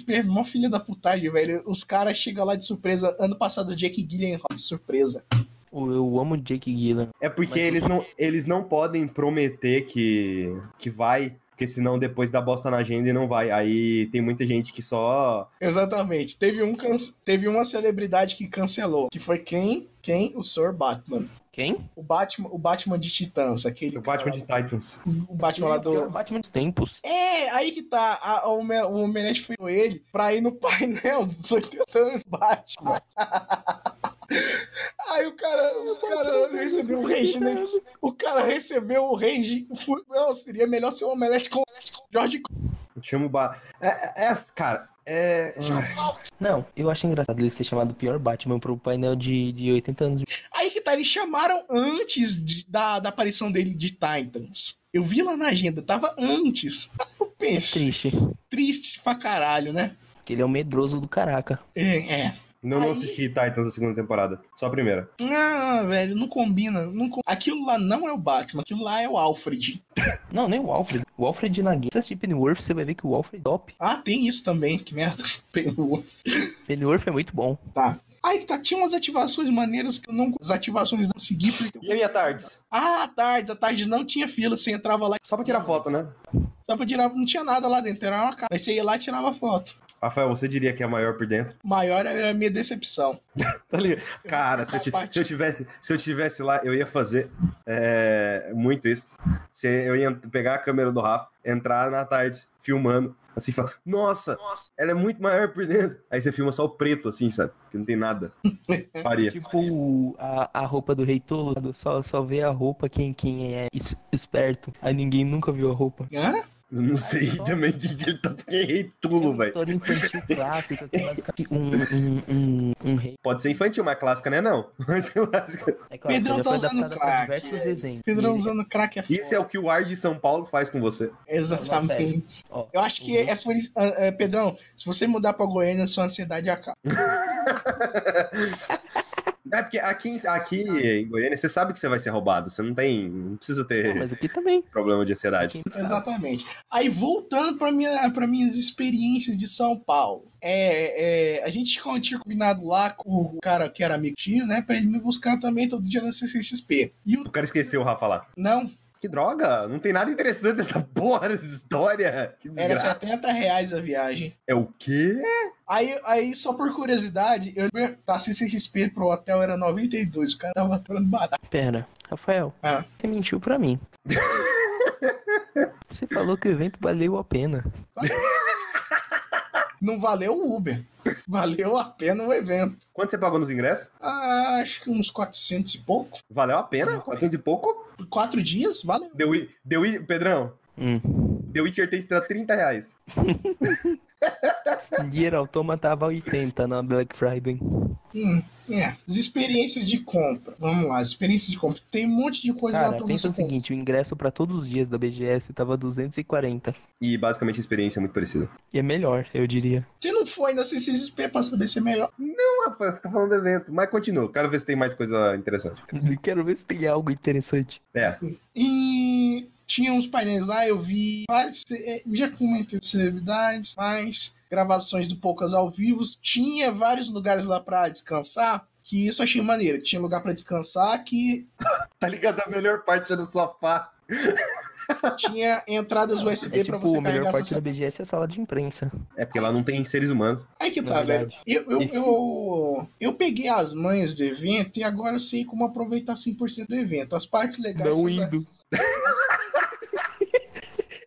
Filme, mó filha da putagem, velho. Os caras chegam lá de surpresa. Ano passado, o Jake Gyllenhaal de surpresa. Eu, eu amo o Jake Gyllenhaal. É porque Mas eles o- não, eles não podem prometer que, que vai, porque senão depois dá bosta na agenda e não vai. Aí tem muita gente que só. Exatamente. Teve, um, can- teve uma celebridade que cancelou. Que foi quem? Quem? O Sr. Batman. Quem? O Batman, o Batman de Titãs, aquele. O Batman cara de Titans. O Batman lá é o do. Batman dos tempos. É, aí que tá. A, o Home- o Omelete foi ele pra ir no painel dos 80 anos Batman. Aí o cara, o cara recebeu o rage, né? O cara recebeu o. Fui- Não, seria melhor ser o Omelete com o George Chama o ba... é, é, é, cara, é. Não, eu acho engraçado eles ter chamado o pior Batman pro painel de, de 80 anos. Aí que tá, eles chamaram antes de- da, da aparição dele de Titans. Eu vi lá na agenda, tava antes. Eu É pensei, triste. triste pra caralho, né? Porque ele é um medroso do caraca. É, é. Não, não Aí- assisti Titans a segunda temporada, só a primeira. Ah, velho, não combina. Não com- Aquilo lá não é o Batman, aquilo lá é o Alfred. Não, nem o Alfred. O Alfred na game. Se você assistir Pennyworth, você vai ver que o Alfred é top. Ah, tem isso também, que merda. Pennyworth é muito bom. Tá. Aí que tá, tinha umas ativações maneiras que eu não. As ativações não segui porque. E a minha tardes? Ah, tarde, a tarde não tinha fila, você entrava lá Só pra tirar foto, né? só pra tirar. Não tinha nada lá dentro, era uma casa. Aí você ia lá e tirava foto. Rafael, você diria que é a maior por dentro? Maior era a minha decepção. Tá ligado? Cara, se eu, se eu tivesse, se eu tivesse lá, eu ia fazer é, muito isso. Se eu ia pegar a câmera do Rafa, entrar na tarde filmando, assim, falar, nossa, ela é muito maior por dentro. Aí você filma só o preto, assim, sabe? Que não tem nada. Faria. Tipo a, a roupa do rei Tolo. Só, só vê a roupa quem, quem é es- esperto. Aí ninguém nunca viu a roupa. Hã? Eu não sei também o que que ele tá errei É uma velho. história infantil clássica que é basicamente um, um, um, um rei. Pode ser infantil, mas clássica não é não. Mas clássica- É clássico, Pedrão tá usando crack, é. Pedrão usando crack é foda. Isso é o que o ar de São Paulo faz com você. Exatamente. Ó, Eu acho que rei- é por isso. ah, ah, Pedrão, se você mudar pra Goiânia, sua ansiedade acaba. É porque aqui, em- aqui em Goiânia, você sabe que você vai ser roubado. Você não tem. Não precisa ter Não, mas aqui também. problema de ansiedade. Aqui- Exatamente. Aí, voltando para minha, pra minhas experiências de São Paulo. É, é, a gente tinha combinado lá com o cara que era amigo tio, né? Pra ele me buscar também todo dia na CCXP. E o. O cara esqueceu o Rafa lá. Não, Que droga! Não tem nada interessante nessa porra dessa história. Que era desgraça. 70 reais a viagem. É o quê? Aí, aí, só por curiosidade, eu da CCXP pro hotel era 92. O cara tava falando barato. Pera, Rafael, Ah. você mentiu pra mim. Você falou que o evento valeu a pena. Não valeu o Uber. Valeu a pena o evento. Quanto você pagou nos ingressos? Ah, acho que uns 400 e pouco. Valeu a pena? 400 e pouco? Por quatro dias, valeu. The Wi- Pedrão, Hum. The Witcher 3 tá 30 reais. Nier Automata tava 80 na Black Friday. Hum, é. As experiências de compra. Vamos lá, as experiências de compra. Tem um monte de coisa lá Cara, pensa o seguinte, o ingresso pra todos os dias da BGS tava 240. E basicamente a experiência é muito parecida. E é melhor, eu diria. Você não foi na CCXP pra saber se é melhor. Não, Rafael, você tá falando do evento. Mas continua, quero ver se tem mais coisa interessante. Quero ver se tem algo interessante. É. E tinha uns painéis lá, eu vi vários. é, Já comentei de celebridades, mais gravações do Poucas ao vivo. Tinha vários lugares lá pra descansar. Que isso eu achei maneiro. Tinha lugar pra descansar que Tá ligado? A melhor parte é do sofá. tinha entradas USB É pra tipo, você a melhor carregar parte da BGS é a sala de imprensa. É porque lá não tem seres humanos. Aí que tá, velho. Eu, eu, eu, eu peguei as manhas do evento e agora eu sei como aproveitar 100% do evento. As partes legais. Não indo.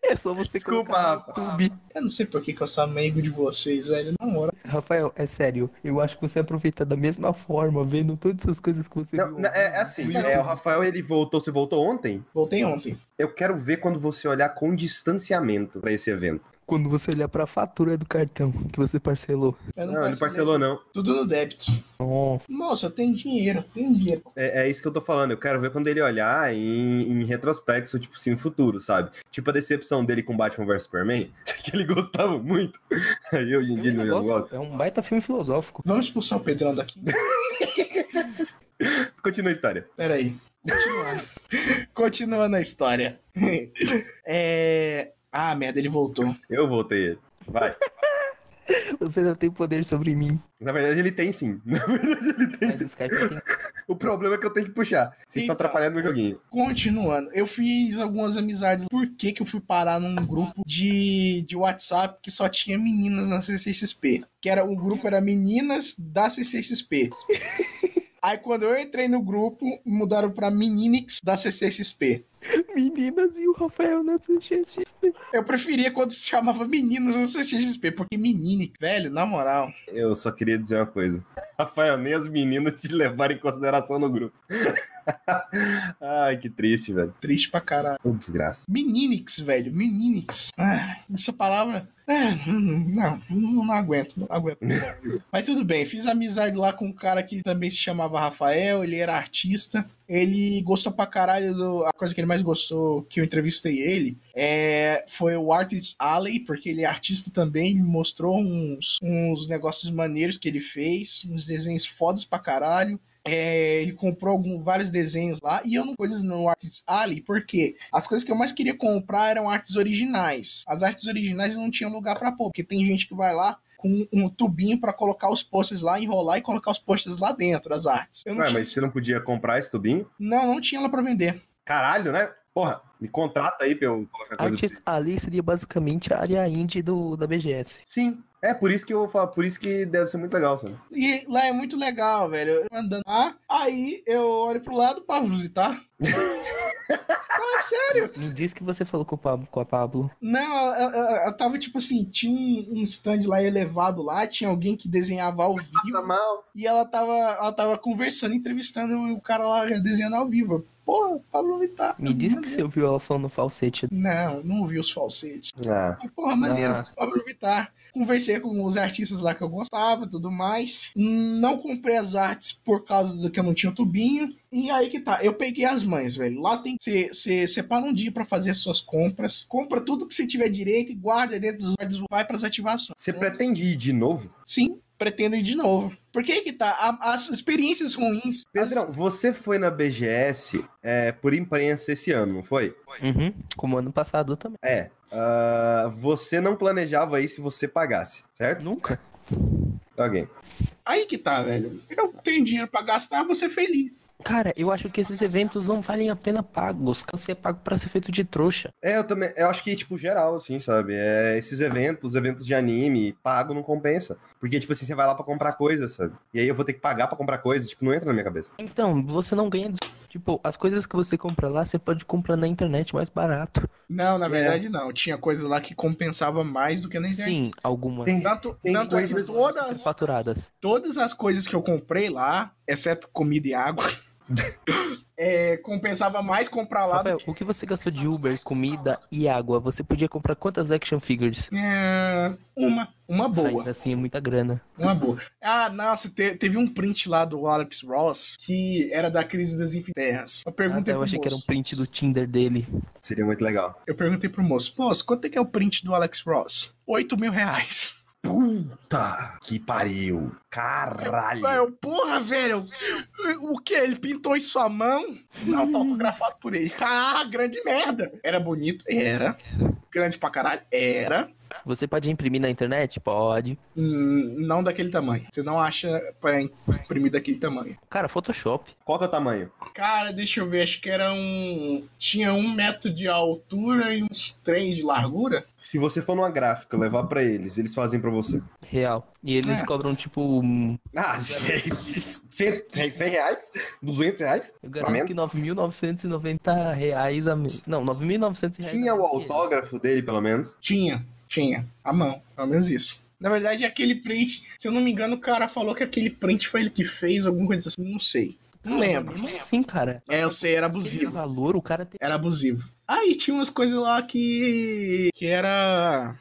É só você Desculpa, colocar Rafa. no YouTube. Eu não sei por que, que eu sou amigo de vocês, velho. Na moral. Rafael, é sério. Eu acho que você aproveita da mesma forma, vendo todas essas coisas que você Não, viu. não, é, é assim, é, o. Rafael ele voltou, você voltou ontem? Voltei ontem. Eu quero ver quando você olhar com distanciamento pra esse evento. Quando você olhar pra fatura do cartão que você parcelou. Eu Não, ele parcelou não. Tudo no débito. Nossa. Moça, tem dinheiro, tem dinheiro. É, é isso que eu tô falando. Eu quero ver quando ele olhar em, em retrospecto, tipo assim, no futuro, sabe? Tipo a decepção dele com Batman vs Superman, que ele gostava muito. Aí hoje em dia ele não gosta. é um baita filme filosófico. Vamos expulsar o Pedrão daqui? Continua a história. Pera aí. Continuando. Continuando a história. É... Ah, merda, ele voltou. Eu voltei ele. Vai. Você não tem poder sobre mim. Na verdade, ele tem sim. Na verdade, ele tem. Mas o Skype tem. O problema é que eu tenho que puxar. Vocês estão Então. atrapalhando meu joguinho. Continuando, eu fiz algumas amizades. Por que, que eu fui parar num grupo de, de WhatsApp que só tinha meninas na CCXP? Que era o grupo era meninas da CCXP. Aí quando eu entrei no grupo, mudaram pra Meninix da CCXP. Meninas e o Rafael na CXP. Eu preferia quando se chamava meninas na CCXP, porque Meninix, velho, na moral. Eu só queria dizer uma coisa. Rafael, nem as meninas te levaram em consideração no grupo. Ai, que triste, velho. Triste pra caralho. Ô, desgraça. Meninix, velho, Meninix. Ah, essa palavra. Ah, não, não, não aguento, não aguento. Mas tudo bem, fiz amizade lá com um cara que também se chamava Rafael, ele era artista. Ele gostou pra caralho do. A coisa que ele mais gostou que eu entrevistei ele é, foi o Artist Alley, porque ele é artista também. Ele mostrou uns, uns negócios maneiros que ele fez, uns desenhos fodas pra caralho. É, ele comprou algum, vários desenhos lá e eu não coisas no Artist Alley porque as coisas que eu mais queria comprar eram artes originais. As artes originais não tinha lugar pra pôr, porque tem gente que vai lá com um tubinho pra colocar os posters lá, enrolar e colocar os posters lá dentro, as artes. Eu não, Ué, tinha, mas você não podia comprar esse tubinho? não, não tinha lá pra vender. Caralho, né? Porra, me contrata aí pra eu colocar coisa. Artist ali seria basicamente a área indie do, da BGS. Sim. É por isso que eu falo, por isso que deve ser muito legal, sabe? E lá é muito legal, velho. Eu andando lá, aí eu olho pro lado pra visitar. Não, sério. Me diz que você falou com, o Pablo, com a Pablo. Não, ela, ela- ela tava tipo assim, tinha um, um stand lá elevado lá, tinha alguém que desenhava ao Passa vivo mal. e ela tava, ela tava conversando, entrevistando o cara lá desenhando ao vivo. Porra, Pablo Vittar. Me diz que você ouviu ela falando falsete. Não, não ouvi os falsetes. Ah, Mas, porra, maneiro, Ah. Pablo Vittar. Conversei com os artistas lá que eu gostava tudo mais. Não comprei as artes por causa do que eu não tinha o tubinho. E aí que tá, eu peguei as mães, velho. Lá tem que você separa um dia pra fazer as suas compras. Compra tudo que você tiver direito e guarda dentro dos guardas, vai pras ativações. você pretende ir de novo? Sim, pretendo ir de novo. Por que que tá? As experiências ruins. Pedrão, você foi na BGS é, por imprensa esse ano, não foi? Uhum, como ano passado também. É. ah, você não planejava aí se você pagasse, certo? Nunca. Ok. Aí que tá, velho. Eu tenho dinheiro pra gastar, vou ser feliz. Cara, eu acho que esses eventos não valem a pena pagos. Você é pago pra ser feito de trouxa. É, eu também, eu acho que, tipo, geral, assim, sabe? É, esses eventos, eventos de anime, pago não compensa. Porque, tipo assim, você vai lá pra comprar coisa, sabe? E aí eu vou ter que pagar pra comprar coisa, tipo, não entra na minha cabeça. Então, você não ganha. Tipo, as coisas que você compra lá, você pode comprar na internet mais barato. Não, É. na verdade não. Tinha coisa lá que compensava mais do que na internet. Sim, algumas Tem- Tanto, tem tanto é que coisas todas, faturadas. todas as coisas que eu comprei lá, exceto comida e água, é, compensava mais comprar lá Rafael, do que... o que você gastou de Uber, comida e água? Você podia comprar quantas action figures? É, uma, uma boa. Ainda assim é muita grana. Uma boa. Ah, nossa, te- teve um print lá do Alex Ross que era da crise das infinitas. Eu Ah, perguntei tá, eu pro achei que era um moço. print do Tinder dele. Seria muito legal. Eu perguntei pro moço, moço, quanto é que é o print do Alex Ross? 8 mil reais. Puta que pariu. Caralho. Eu, porra, velho, o que? Ele pintou em sua mão? Não, tá autografado por ele. Ah, grande merda. Era bonito? Era. Grande pra caralho? Era. Você pode imprimir na internet? Pode. Hum, não daquele tamanho. Você não acha pra imprimir daquele tamanho. Cara, Photoshop. Qual que é o tamanho? Cara, deixa eu ver, acho que era um. Tinha um metro de altura e uns três de largura. Se você for numa gráfica levar pra eles, eles fazem pra você. Real. E eles É. cobram, tipo, um- Ah, gente. 100, 100 reais? 200 reais? eu garanto menos? que 9.990 reais a... me- Não, 9.900 reais Tinha o menos autógrafo dele, pelo menos. Tinha, tinha. A mão, pelo menos isso. Na verdade, aquele print, se eu não me engano, o cara falou que aquele print foi ele que fez, alguma coisa assim, não sei. Não lembro. Assim, cara. É, eu sei, era abusivo. valor, o cara tem... Era abusivo. Aí tinha umas coisas lá que. que era.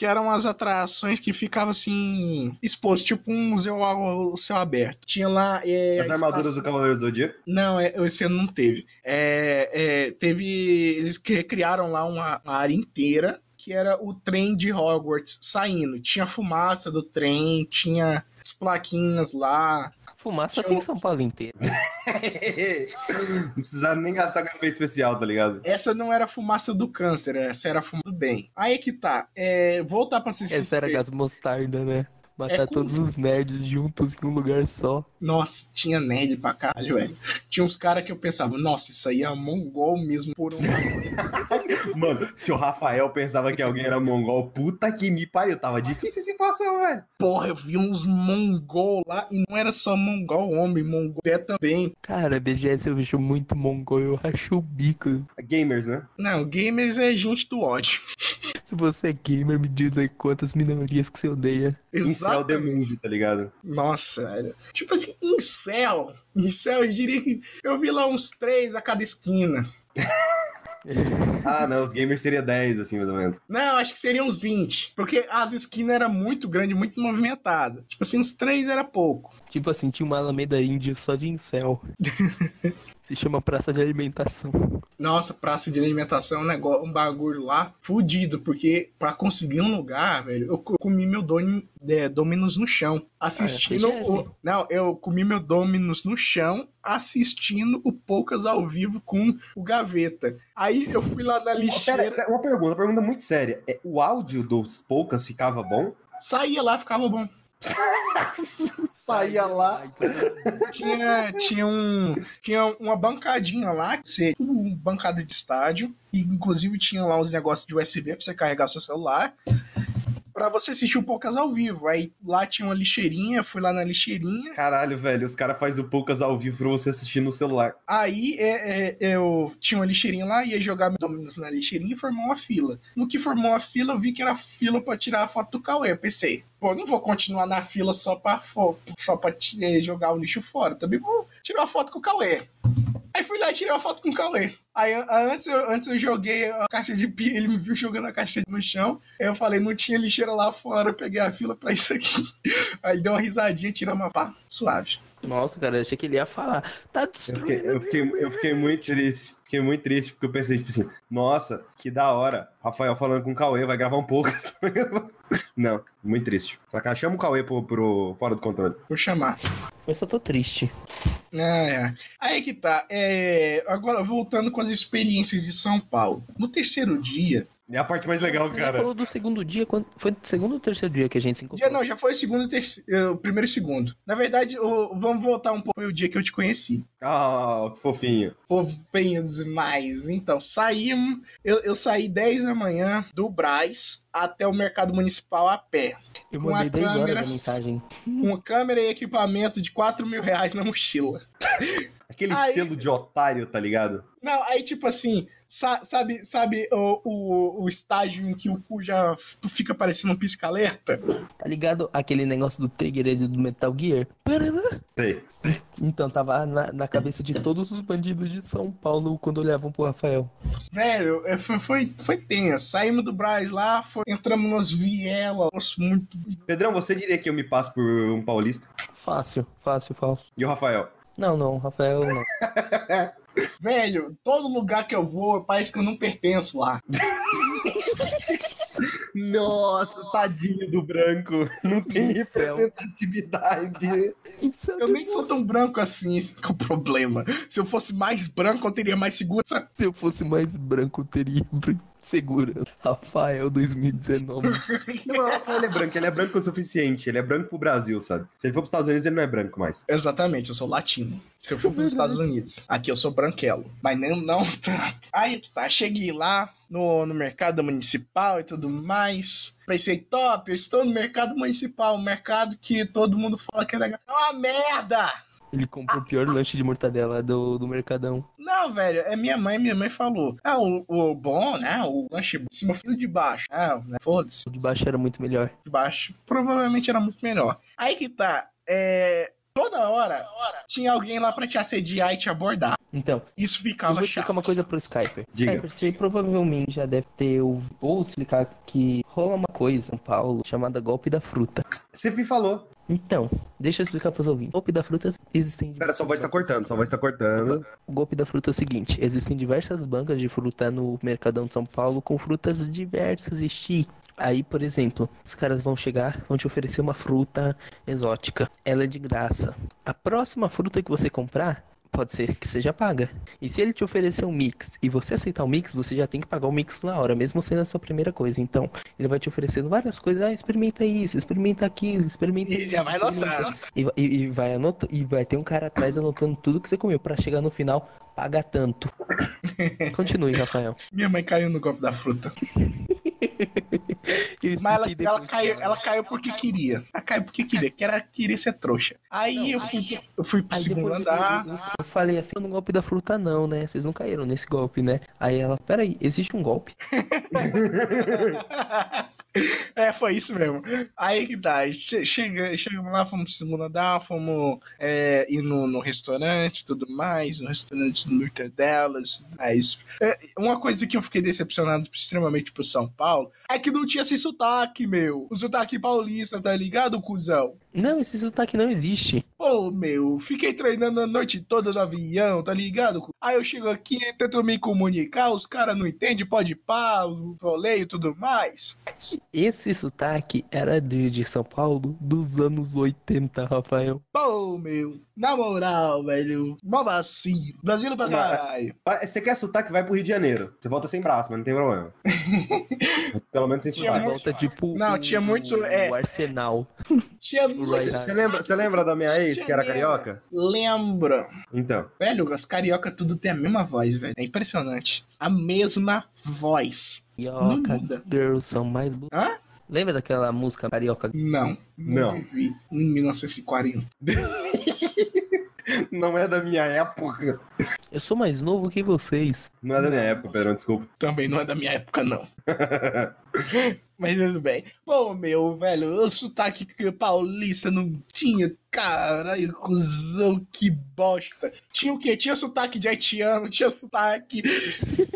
Que eram umas atrações que ficavam assim. exposto, tipo um museu ao céu aberto. Tinha lá. É, As armaduras estação- do Cavaleiro do Zodíaco. Não, é, esse ano não teve. É, é, teve. Eles criaram lá uma, uma área inteira que era o trem de Hogwarts saindo. Tinha fumaça do trem, tinha as plaquinhas lá. Fumaça tem em São Paulo inteiro. não precisaram nem gastar com efeito especial, tá ligado? Essa não era fumaça do câncer, essa era a fumaça do bem. Aí é que tá. É, voltar pra assistir. Essa era gás mostarda, né? Matar É com- todos os nerds juntos em um lugar só. Nossa, tinha nerd pra caralho, velho. Tinha uns caras que eu pensava, nossa, isso aí é mongol mesmo por um. Mano, se o Rafael pensava que alguém era mongol, puta que me pariu. Tava difícil a situação, velho. Porra, eu vi uns mongol lá e não era só mongol homem, mongol é também. Cara, BGS eu vejo muito mongol, eu acho o bico. Gamers, né? Não, gamers é gente do ódio. Se você é gamer, me diz aí quantas minorias que você odeia. Incel The Movie, tá ligado? Nossa, velho. Tipo assim, incel. Incel, eu diria que eu vi lá uns três a cada esquina. Ah, não, os gamers seria 10, assim, mais ou menos. Não, acho que seriam uns 20. Porque as esquinas eram muito grandes, muito movimentadas. Tipo assim, uns três era pouco. Tipo assim, tinha uma Alameda Índia só de incel. Se chama Praça de Alimentação. Nossa, praça de alimentação é um negócio, um bagulho lá fudido, porque pra conseguir um lugar, velho, eu co- comi meu é, Dominus no chão, assistindo Ah, é BGS. o, Não, eu comi meu Dominus no chão, assistindo o Poucas ao vivo com o Gaveta. Aí eu fui lá na lixeira, pera, uma pergunta, uma pergunta muito séria. É, o áudio dos poucas ficava bom? saía lá, ficava bom. Saía lá. Tinha, tinha, um, tinha uma bancadinha lá, que você, uma bancada de estádio, e inclusive tinha lá os negócios de USB pra você carregar seu celular, pra você assistir o Poucas ao vivo. Aí lá tinha uma lixeirinha, fui lá na lixeirinha, Caralho, velho, os caras fazem o poucas ao vivo pra você assistir no celular. aí é, é, eu tinha uma lixeirinha lá, ia jogar Dominus na lixeirinha e formou uma fila. No que formou a fila, eu vi que era fila pra tirar a foto do Cauê. Eu pensei, pô, não vou continuar na fila só pra, só pra eh, jogar o lixo fora, também vou tirar uma foto com o Cauê. Aí fui lá e tirei uma foto com o Cauê. Aí antes eu, antes eu joguei a caixa de pilha, ele me viu jogando a caixa no chão. Aí eu falei, não tinha lixeira lá fora, eu peguei a fila pra isso aqui. Aí ele deu uma risadinha, tirou uma pá, suave. Nossa, cara, eu achei que ele ia falar. Tá Eu fiquei, destruindo. eu fiquei, eu fiquei muito triste. Fiquei muito triste, porque eu pensei, tipo assim, nossa, que da hora. Rafael falando com o Cauê, vai gravar um pouco. Não, muito triste. Só que chama o Cauê pro, pro Fora do Controle. Vou chamar. Eu só tô triste. É, é. Aí que tá. É, agora, voltando com as experiências de São Paulo. No terceiro dia. É a parte mais legal, Você já cara. falou do segundo dia, quando... foi do segundo ou terceiro dia que a gente se encontrou? Dia não, já foi o segundo e terceiro. O primeiro e segundo. Na verdade, o- vamos voltar um pouco o dia que eu te conheci. Ah, que fofinho. Fofinhos demais. Então, saímos. Eu, eu saí 10 da manhã do Braz até o mercado municipal a pé. Eu mandei 10 horas câmera. a mensagem. Com câmera e equipamento de 4 mil reais na mochila. Aquele Aí- selo de otário, tá ligado? Não, aí tipo assim, sa- sabe, sabe o, o, o estágio em que o cu já fica parecendo um pisca-alerta? Tá ligado aquele negócio do trigger ali do Metal Gear? Sei. Então, tava na, na cabeça de todos os bandidos de São Paulo quando olhavam pro Rafael. Velho, é, foi, foi, foi tenso. Saímos do Braz lá, foi- entramos nas vielas, nossa, muito. Pedrão, você diria que eu me passo por um paulista? Fácil, fácil, fácil. E o Rafael? Não, não, Rafael não. Velho, todo lugar que eu vou, parece que eu não pertenço lá. Nossa, tadinho do branco. Não tem Que céu. representatividade. Isso é Eu nem sou tão branco assim, esse que é o problema. Se eu fosse mais branco, eu teria mais segurança. Se eu fosse mais branco, eu teria segura. Rafael 2019. Não, o Rafael é branco, ele é branco o suficiente. Ele é branco pro Brasil, sabe? Se ele for pros Estados Unidos, ele não é branco mais. Exatamente, eu sou latino. Se eu for para os Estados Unidos, aqui eu sou branquelo. Mas não, não tanto. Aí que tá, cheguei lá no, no mercado municipal e tudo mais. Pensei, top, eu estou no mercado municipal, um mercado que todo mundo fala que é legal. É uma merda! Ele comprou o pior lanche de mortadela do, do Mercadão. Não, velho, é minha mãe, minha mãe falou. Ah, o, o bom, né? O lanche de cima fio de baixo. Ah, né? Foda-se. O de baixo era muito melhor. de baixo, provavelmente era muito melhor. Aí que tá, é. Toda hora tinha alguém lá pra te assediar e te abordar. Então, Isso eu ficava vou explicar chato. uma coisa pro Skyper. Diga. Skyper, você provavelmente já deve ter ou, ou explicar que rola uma coisa em São Paulo chamada golpe da fruta. Você me falou. Então, deixa eu explicar pros ouvintes. Golpe da fruta existem Pera, sua voz tá cortando, sua voz tá cortando. O golpe da fruta é o seguinte: existem diversas bancas de fruta no Mercadão de São Paulo com frutas diversas e chiques. Aí, por exemplo, os caras vão chegar, vão te oferecer uma fruta exótica. Ela é de graça. A próxima fruta que você comprar, pode ser que seja paga. E se ele te oferecer um mix e você aceitar o mix, você já tem que pagar o mix na hora, mesmo sendo a sua primeira coisa. Então, ele vai te oferecendo várias coisas. Ah, experimenta isso, experimenta aquilo, experimenta E já vai anotando. e, e- e vai anota, e vai ter um cara atrás anotando tudo que você comeu pra chegar no final paga tanto. Continue, Rafael. Minha mãe caiu no golpe da fruta. Mas ela, ela, caiu, ela caiu porque queria. Ela caiu porque queria, que era queria ser trouxa. Aí eu fui, eu fui pro Aí segundo andar. eu, eu- eu falei assim, no golpe da fruta não, né? Vocês não caíram nesse golpe, né? Aí ela, peraí, existe um golpe? É, foi isso mesmo. Aí que tá. che- Chega, chegamos lá, fomos pro segundo andar, fomos é, ir no, no restaurante tudo mais, no restaurante do Mortadelas. Mas, é, uma coisa que eu fiquei decepcionado extremamente pro São Paulo é que não tinha esse sotaque, meu. O sotaque paulista, tá ligado, cuzão? Não, esse sotaque não existe. Pô, meu, fiquei treinando a noite toda no avião, tá ligado? Aí eu chego aqui, tento me comunicar, os caras não entendem, pode pá, o rolê e tudo mais. Esse sotaque era de, de São Paulo dos anos 80, Rafael. Pô, meu, na moral, velho, mó vacilo, Brasil pra Mas- caralho. Você quer sotaque, vai pro Rio de Janeiro. Você volta sem braço, mas não tem problema. Pelo menos tem sotaque. volta tipo Não, tinha muito, é. o Arsenal. Tinha Right. muito... Você lembra, você lembra da minha ex, que era carioca? Lembra. Então. Velho, as carioca tudo tem a mesma voz, velho. É impressionante. A mesma voz. Carioca muda. Girls são mais... bu- Hã? Lembra daquela música Carioca? Não. Não. vivi em 1940. Não é da minha época. Eu sou mais novo que vocês. Não é da minha época, Pedrão, desculpa. Também não é da minha época, não. Mas tudo bem. Bom, meu, velho, o sotaque paulista não tinha. Caralho, cuzão, que bosta. Tinha o quê? Tinha sotaque de haitiano, tinha sotaque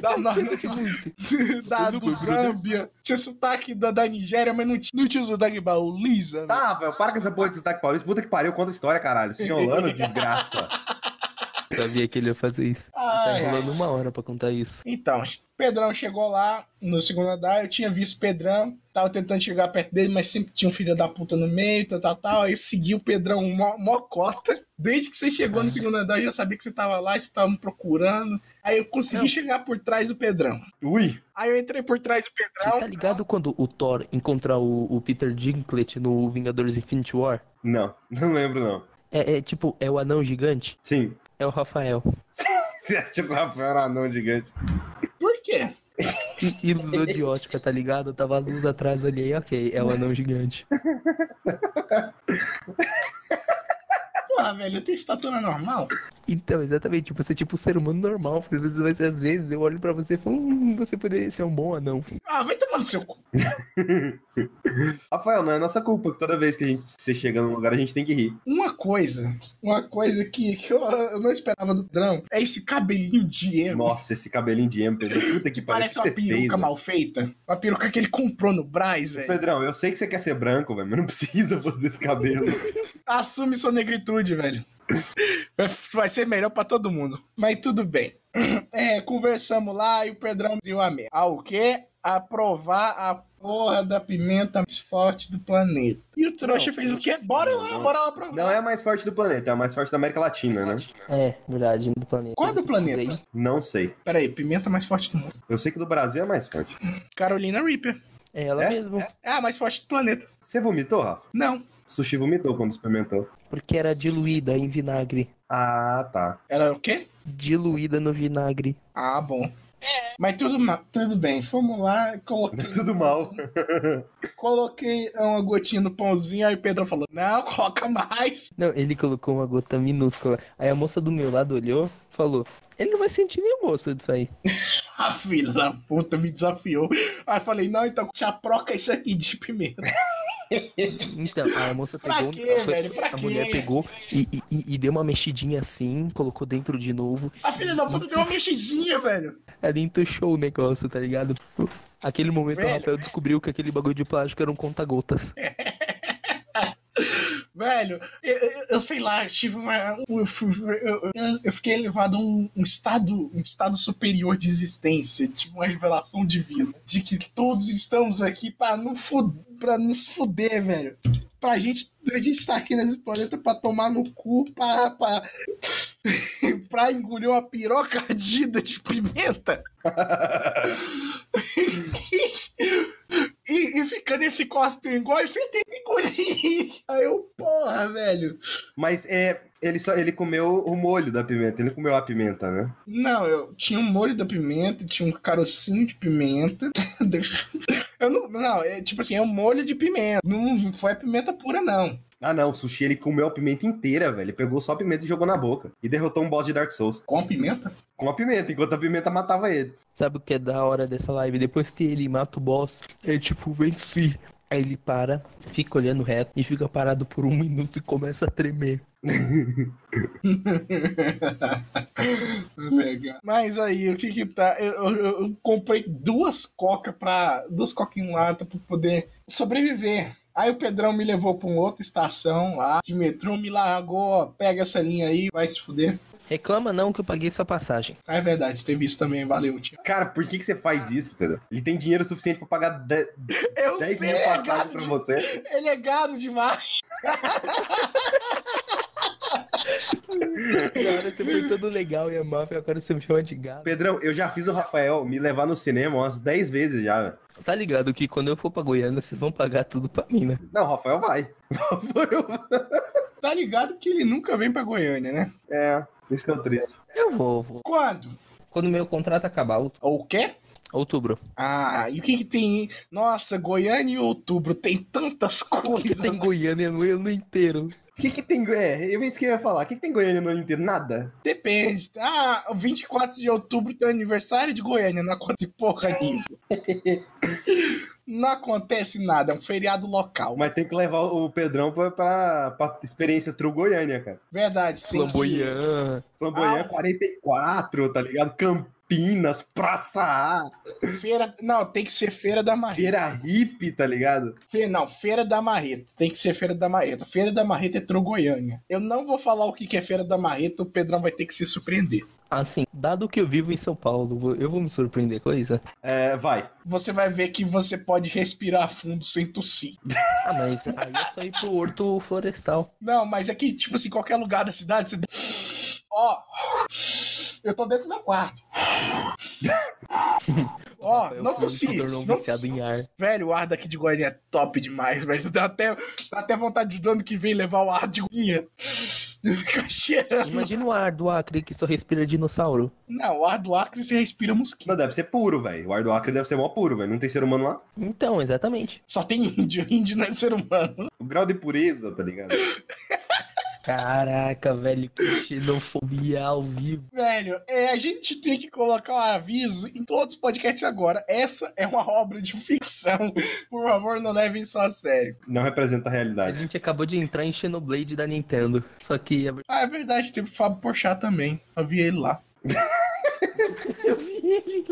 da, da, da- do Zâmbia, tinha sotaque da, da Nigéria, mas não, tinha- não tinha sotaque paulista. velho. Tá, Rafael, para com essa porra de sotaque paulista. Puta que pariu, conta a história, caralho. Isso fica enrolando, desgraça. Sabia que ele ia fazer isso. Tá Ai, ai. enrolando uma hora pra contar isso. Então, Pedrão chegou lá no segundo andar, eu tinha visto o Pedrão, tava tentando chegar perto dele, mas sempre tinha um filho da puta no meio, tal, tal, tal. Aí eu segui o Pedrão mó, mó cota. Desde que você chegou no segundo andar, eu já sabia que você tava lá, você tava me procurando. Aí eu consegui Não. chegar por trás do Pedrão. Ui, Aí eu entrei por trás do Você Pedrão. tá ligado quando o Thor encontra o, o Peter Dinklage no Vingadores Infinity War? não, não lembro não. É, é tipo, é o anão gigante? Sim. É o Rafael. Você acha que o Rafael era anão gigante? Quê? E, e luz odiótica, tá ligado? Tava a luz atrás, olhei, ok, é o anão gigante. Velho, eu tenho estatura normal. Então, exatamente, tipo, você é tipo um ser humano normal. Às vezes, vai ser- às vezes eu olho pra você e falo, hum, você poderia ser um bom anão. Ah, vai tomar no seu cu. Rafael, não é nossa culpa que toda vez que a gente você chega num lugar a gente tem que rir. Uma coisa, uma coisa que, que eu, eu não esperava do Pedrão é esse cabelinho de emo. Nossa, esse cabelinho de emo, Pedro. Puta que pariu. Parece que uma fez, peruca velho? mal feita. Uma peruca que ele comprou no Braz, velho. Pedrão, eu sei que você quer ser branco, velho, mas não precisa fazer esse cabelo. Assume sua negritude, velho. Vai- ser melhor pra todo mundo. Mas tudo bem. É, conversamos lá e o Pedrão deu a merda. Ah, o quê? Aprovar a porra da pimenta mais forte do planeta. E o trouxa Não, fez o quê? Bora lá, não. bora lá aprovar. Não é a mais forte do planeta, é a mais forte da América Latina, né? É, verdade, do planeta. Qual é do planeta? Usei. Não sei. Pera aí, pimenta mais forte do mundo. Eu sei que do Brasil é mais forte. Carolina Reaper. É ela É? mesmo. É a mais forte do planeta. Você vomitou, Rafa? Não. Sushi vomitou quando experimentou. Porque era diluída em vinagre. Ah, tá. Era o quê? Diluída no vinagre. Ah, bom. Mas tudo, tudo bem. Fomos lá, coloquei. Tudo mal. Coloquei uma gotinha no pãozinho, aí o Pedro falou: Não, coloca mais. Não, ele colocou uma gota minúscula. Aí a moça do meu lado olhou, falou: Ele não vai sentir nem o gosto disso aí. A filha da puta me desafiou. Aí eu falei: Não, então chaproca isso aqui de pimenta. Então, a moça pegou. quê, foi- velho? A quê? mulher pegou e, e- e- deu uma mexidinha assim, colocou dentro de novo. A filha da puta deu uma mexidinha, velho. Ela entuchou o negócio, tá ligado? Aquele momento o Velho. Rafael descobriu que aquele bagulho de plástico era um conta-gotas. Velho, eu, eu- eu sei lá, eu tive uma. Eu, eu- fiquei elevado a um, um estado, um estado superior de existência, tive uma revelação divina. De que todos estamos aqui pra, não fu- pra nos fuder, velho. Pra gente, a gente tá aqui nesse planeta pra tomar no cu, pra, pra, pra engolir uma piroca ardida de pimenta. E, e nesse cospe engole sem ter que engolir. Aí eu, porra, velho. Mas é, ele só ele comeu o molho da pimenta, ele não comeu a pimenta, né? Não, eu tinha um molho da pimenta, tinha um carocinho de pimenta. Eu não, não, é tipo assim, é um molho de pimenta. Não, não foi a pimenta pura, não. Ah não, o sushi ele comeu a pimenta inteira, velho. Ele pegou só a pimenta e jogou na boca. E derrotou um boss de Dark Souls. Com a pimenta? Com a pimenta, enquanto a pimenta matava ele. Sabe o que é da hora dessa live? Depois que ele mata o boss, ele tipo, venci. Aí ele para, fica olhando reto e fica parado por um minuto e começa a tremer. Legal. Mas aí, o que que tá? Eu, eu- eu comprei duas coca pra. duas coca em lata pra poder sobreviver. Aí o Pedrão me levou pra uma outra estação lá de metrô, me largou, pega essa linha aí, vai se fuder. Reclama não que eu paguei sua passagem. Ah, é verdade, teve isso também, valeu, tio. Cara, por que, que você faz isso, Pedro? Ele tem dinheiro suficiente pra pagar de- Eu 10 sei, mil é passagens gado pra de- você. Ele é gado demais. Agora você foi todo legal e amável, agora você me chama de gato. Pedrão, eu já fiz o Rafael me levar no cinema umas 10 vezes já, velho. Tá ligado que quando eu for pra Goiânia, vocês vão pagar tudo pra mim, né? Não, o Rafael vai. Rafael- Tá ligado que ele nunca vem pra Goiânia, né? é, isso que é o triste. Eu vou, vou. Quando? Quando meu contrato acabar, out- Ou o quê? outubro. Ah, e o que que tem? Nossa, Goiânia e outubro tem tantas O que coisas. tem Goiânia no ano inteiro? O que que tem... É, eu isso que eu ia falar. O que que tem Goiânia no ano inteiro? Nada. Depende. Ah, o 24 de outubro tem o aniversário de Goiânia, não acontece porra nenhuma. Não acontece nada, é um feriado local. Mas tem que levar o Pedrão pra, pra, pra experiência True Goiânia, cara. Verdade. tem que- Flamboyant. Flamboyant Ah. 44, tá ligado? Campinas, Praça A, Feira. Não, tem que ser Feira da Marreta. Feira Hippie, tá ligado? Fe... Não, Feira da Marreta. Tem que ser Feira da Marreta. Feira da Marreta é Trogoiânia. Eu não vou falar o que é Feira da Marreta, o Pedrão vai ter que se surpreender. Assim, dado que eu vivo em São Paulo, eu vou me surpreender com isso. É, vai. Você vai ver que você pode respirar fundo sem tossir. Ah, mas aí é só ir pro horto florestal. Não, mas é que, tipo assim, qualquer lugar da cidade, você. Ó. Eu tô dentro do meu quarto. Ó, Rafael não tossi. não viciado em ar. Velho, o ar daqui de Goiânia é top demais, velho. Dá até, dá até vontade do ano que vem levar o ar de Goiânia. Cheirando. Imagina o ar do Acre que só respira dinossauro. Não, o ar do Acre você respira mosquito. Não, deve ser puro, velho. O ar do Acre deve ser mó puro, velho. Não tem ser humano lá. Então, exatamente. Só tem índio. Índio não é ser humano. O grau de pureza, tá ligado? Caraca, velho, que xenofobia ao vivo. Velho, é, a gente tem que colocar um aviso em todos os podcasts agora. Essa é uma obra de ficção. Por favor, não levem isso a sério. Não representa a A realidade. gente acabou de entrar em Xenoblade da Nintendo. Só que a Ah, é verdade, teve o Fábio Porchat também. Eu vi ele lá. eu vi ele.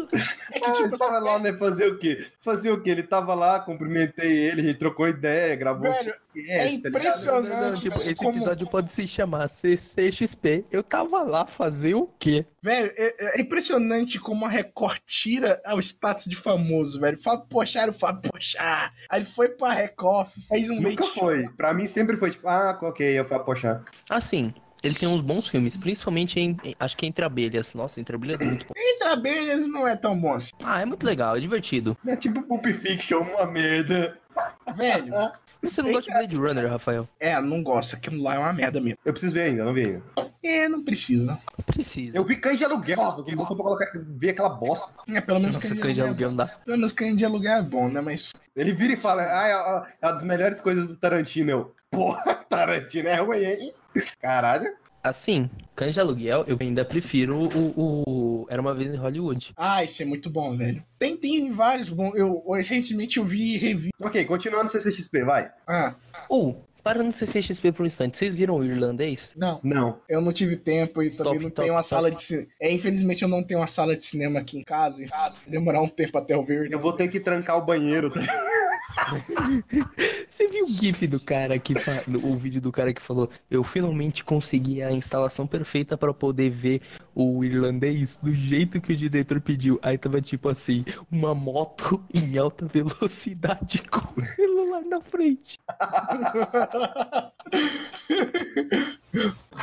É que, tipo, ele tava lá, né? Fazer o quê? Fazer o quê? Ele tava lá, cumprimentei ele, a gente trocou ideia, gravou. velho, um é podcast, tá impressionante. Não, não, tipo, velho, esse como- episódio pode se chamar CCXP. Eu tava lá fazer o quê? Velho, é, é impressionante como a Record tira o status de famoso, velho. Fábio Porchat era o Fábio Porchat. Aí foi pra Record, fez um Nunca foi. Pra mim sempre foi tipo, ah, ok, eu fui apochar. Assim, ele tem uns bons filmes, principalmente em. em- Acho que é Entre Abelhas. Nossa, Entre Abelhas é muito bom. Entre abelhas não é tão bom assim. Ah, é muito legal, é divertido. É tipo Pulp Fiction, uma merda. Velho, Mas você não gosta de Blade Runner, Rafael? é, não gosto. Aquilo lá é uma merda mesmo. Eu preciso ver ainda, não vi ainda. É, não precisa. Precisa. Eu vi Cães de Aluguel, porque botou pra colocar, ver aquela bosta. É, pelo menos Nossa, cães de aluguel não dá. Pelo menos cães de aluguel é bom, né? Mas. Ele vira e fala, ah, é, é uma das melhores coisas do Tarantino. Eu, porra, Tarantino é ruim, hein? Caralho. Assim, Cães de Aluguel, eu ainda prefiro o, o Era Uma Vez em Hollywood. Ah, esse é muito bom, velho. Tem, tem vários bons. Eu, recentemente eu vi review. Ok, continuando CCXP, vai. Ah, Ou, para no CCXP por um instante, vocês viram o irlandês? não. Não. Eu não tive tempo e também Top, não top, tenho uma top. sala de cinema. É, infelizmente eu não tenho uma sala de cinema aqui em casa. e Vai demorar um tempo até eu ver. Eu vou ter que trancar o banheiro. Tá? Você viu o gif do cara que o vídeo do cara que falou: "Eu finalmente consegui a instalação perfeita para poder ver o irlandês do jeito que o diretor pediu". Aí tava tipo assim, uma moto em alta velocidade com o celular na frente.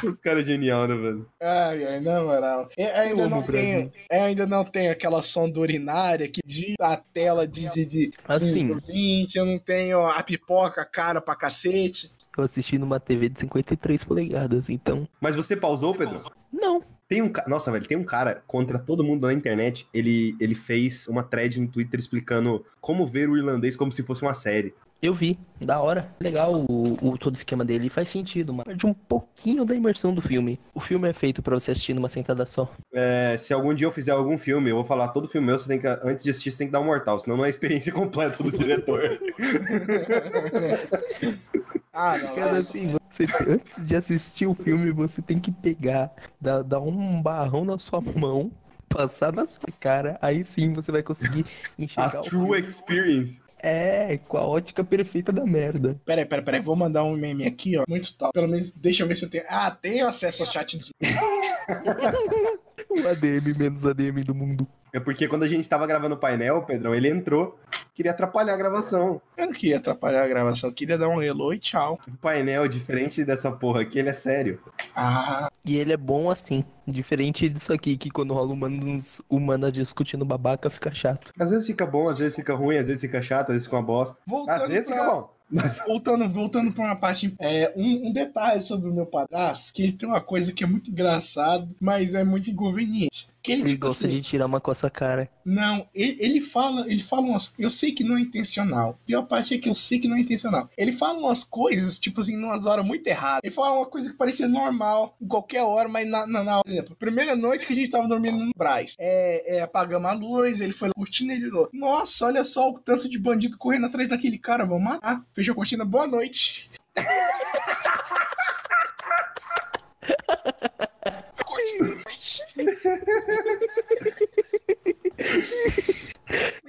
Os caras genial, né, velho? Ai, ai, na moral. Eu ainda, não tenho, eu ainda não tenho aquela sonda urinária que dita a tela de, de, de Assim. 20, eu não tenho a pipoca cara pra cacete. Eu assisti numa TV de 53 polegadas, então Mas você pausou, Pedro? não. Tem um. Nossa, velho, tem um cara contra todo mundo na internet. Ele, ele fez uma thread no Twitter explicando como ver o irlandês como se fosse uma série. Eu vi, da hora. Legal o, o todo o esquema dele faz sentido, mas perde um pouquinho da imersão do filme. O filme é feito pra você assistir numa sentada só. É, se algum dia eu fizer algum filme, eu vou falar todo filme meu, você tem que, antes de assistir, você tem que dar um mortal, senão não é a experiência completa do diretor. Ah, não. Cara, assim, você, antes de assistir o filme, você tem que pegar, dar, dar um barrão na sua mão, passar na sua cara, aí sim você vai conseguir a enxergar o true filme. experience. É, com a ótica perfeita da merda. Peraí, peraí, peraí. Vou mandar um meme aqui, ó. Muito top. Pelo menos deixa eu ver se eu tenho. Ah, tenho acesso ao chat do. O ADM menos ADM do mundo. É porque quando a gente tava gravando o painel, Pedrão, ele entrou, queria atrapalhar a gravação. Eu não queria atrapalhar a gravação, eu queria dar um hello e tchau. O painel, diferente dessa porra aqui, ele é sério. Ah, E ele é bom assim, diferente disso aqui, que quando rola humanos, humanas discutindo babaca, fica chato. Às vezes fica bom, às vezes fica ruim, às vezes fica chato, às vezes fica uma bosta. voltando Às vezes pra- fica bom. Mas- Voltando, voltando pra uma parte. É, um, um detalhe sobre o meu padrasto, que tem uma coisa que é muito engraçado, mas é muito inconveniente. Que ele, tipo gosta assim, de tirar uma coça cara. Não, ele, ele fala, ele fala umas. Eu sei que não é intencional. A pior parte é que eu sei que não é intencional. Ele fala umas coisas, tipo assim, numas horas muito erradas. Ele fala uma coisa que parecia normal, em qualquer hora, mas na, na, na por exemplo, primeira noite que a gente tava dormindo no Braz. É, é, apagamos a luz, ele foi lá curtindo e ele falou: Nossa, olha só o tanto de bandido correndo atrás daquele cara, vamos matar. Fechou a cortina, boa noite.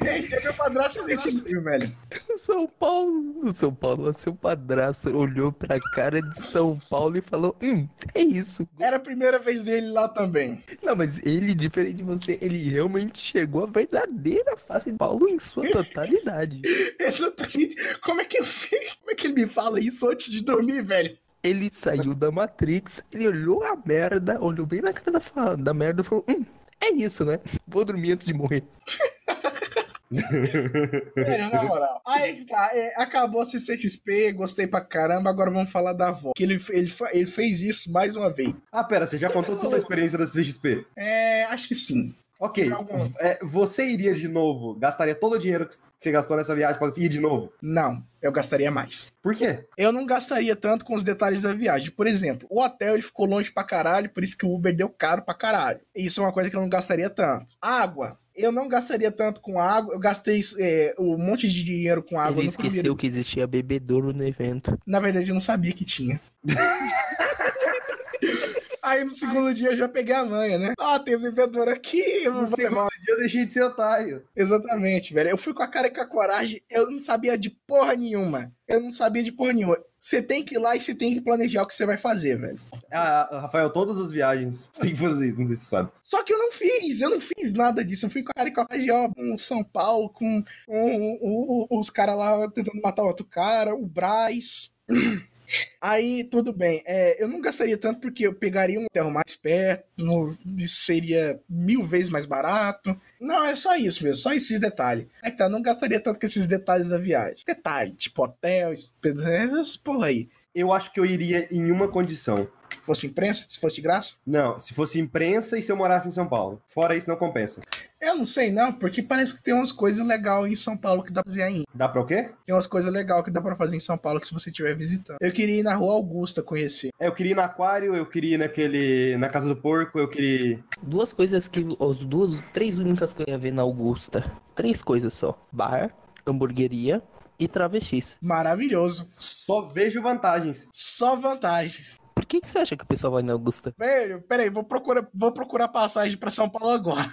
É meu padrasto desse velho. São Paulo, São Paulo, seu padrasto olhou pra cara de São Paulo e falou: Hum, é isso. Era a primeira vez dele lá também. Não, mas ele, diferente de você, ele realmente chegou a verdadeira face de Paulo em sua totalidade. Exatamente. Como é que eu fiz? Como é que ele me fala isso antes de dormir, velho? Ele saiu da Matrix, ele olhou a merda, olhou bem na cara da, da merda e falou: Hum, é isso, né? Vou dormir antes de morrer. Velho, na moral. Aí tá, é, acabou a CCXP, gostei pra caramba, agora vamos falar da avó. Que ele, ele, ele fez isso mais uma vez. Ah, pera, você já contou toda a experiência da CXP? É, acho que sim. Ok, é, você iria de novo, gastaria todo o dinheiro que você gastou nessa viagem pra ir de novo? Não, eu gastaria mais. Por quê? Eu não gastaria tanto com os detalhes da viagem. Por exemplo, o hotel ele ficou longe pra caralho, por isso que o Uber deu caro pra caralho. Isso é uma coisa que eu não gastaria tanto. Água. Eu não gastaria tanto com água. Eu gastei é, um monte de dinheiro com água Ele no esqueceu primeiro. que existia bebedouro no evento. Na verdade, eu não sabia que tinha. Aí no segundo dia eu já peguei a manha, né? Ah, tem bebedor aqui, No segundo dia eu deixei de ser otário. Exatamente, velho. Eu fui com a cara e com a coragem, eu não sabia de porra nenhuma. Eu não sabia de porra nenhuma. Você tem que ir lá e você tem que planejar o que você vai fazer, velho. Ah, Rafael, todas as viagens você tem que fazer isso, não sei se você sabe. Só que eu não fiz, eu não fiz nada disso. Eu fui com a cara e com a coragem, ó, com o São Paulo, com um- um- um- os caras lá tentando matar outro cara, o Braz. Aí, tudo bem. É, eu não gastaria tanto porque eu pegaria um hotel mais perto, no- isso seria mil vezes mais barato. Não, é só isso mesmo, só isso de detalhe. Aí tá, não gastaria tanto com esses detalhes da viagem. Detalhe, tipo hotel, essas porra aí. Eu acho que eu iria em uma condição. Se fosse imprensa, se fosse de graça? Não, se fosse imprensa e se eu morasse em São Paulo. Fora isso, não compensa. Eu não sei não, porque parece que tem umas coisas legais em São Paulo que dá pra fazer ainda. Dá pra o quê? Tem umas coisas legais que dá pra fazer em São Paulo se você estiver visitando. Eu queria ir na Rua Augusta conhecer. É, eu queria ir no aquário, eu queria ir naquele. na casa do porco, eu queria. ir- Duas coisas que. As duas, três únicas que eu ia ver na Augusta. Três coisas só: bar, hamburgueria e travestis. Maravilhoso. Só vejo vantagens. Só vantagens. Por que, que você acha que o pessoal vai na Augusta? Velho, peraí, vou procurar, vou procurar passagem pra São Paulo agora.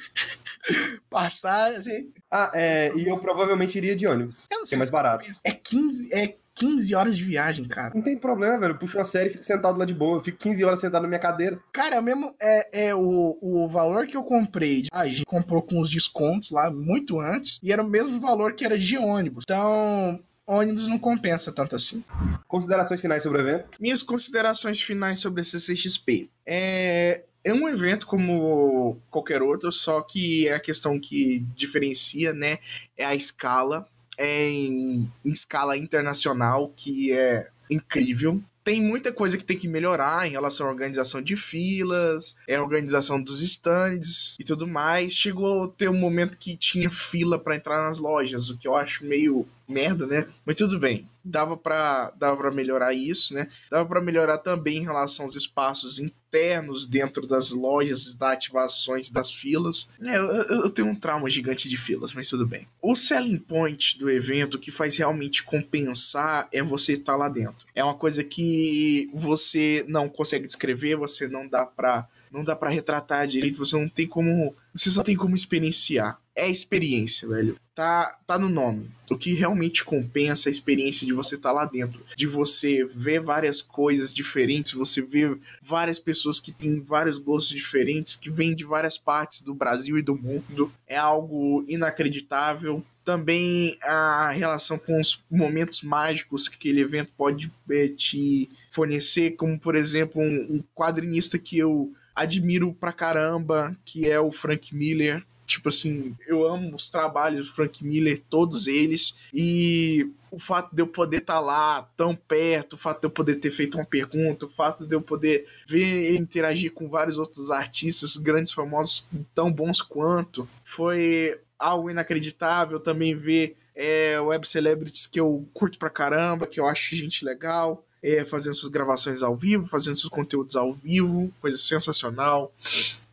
passagem. Ah, é, e eu provavelmente iria de ônibus. Eu não Que sei é mais se- barato. É 15, é 15 horas de viagem, cara. Não tem problema, velho. Eu puxo uma série e fico sentado lá de boa. Eu fico 15 horas sentado na minha cadeira. Cara, mesmo é, é o, o valor que eu comprei. A gente comprou com os descontos lá muito antes. E era o mesmo valor que era de ônibus. Então, ônibus não compensa tanto assim. Considerações finais sobre o evento? Minhas considerações finais sobre a CCXP. É, é um evento como qualquer outro, só que a questão que diferencia, né, é a escala. É em, em escala internacional, que é incrível. Tem muita coisa que tem que melhorar em relação à organização de filas, é a organização dos stands e tudo mais. Chegou a ter um momento que tinha fila para entrar nas lojas, o que eu acho meio merda, né? Mas tudo bem. Dava para dava melhorar isso, né? Dava para melhorar também em relação aos espaços internos dentro das lojas, das ativações das filas. É, eu, eu- tenho um trauma gigante de filas, mas tudo bem. O selling point do evento que faz realmente compensar é você estar lá dentro. É uma coisa que você não consegue descrever, você não dá pra não dá para retratar direito, você não tem como, você só tem como experienciar. É a experiência, velho. Tá, tá no nome. O que realmente compensa é a experiência de você estar lá dentro, de você ver várias coisas diferentes, você ver várias pessoas que têm vários gostos diferentes, que vêm de várias partes do Brasil e do mundo. É algo inacreditável. Também a relação com os momentos mágicos que aquele evento pode eh, te fornecer, como por exemplo um, um quadrinista que eu admiro pra caramba, que é o Frank Miller. Tipo assim, eu amo os trabalhos do Frank Miller, todos eles, e o fato de eu poder estar lá tão perto, o fato de eu poder ter feito uma pergunta, o fato de eu poder ver ele interagir com vários outros artistas, grandes famosos, tão bons quanto, foi algo inacreditável. Também ver é, web celebrities que eu curto pra caramba, que eu acho gente legal é, fazendo suas gravações ao vivo, fazendo seus conteúdos ao vivo, coisa sensacional.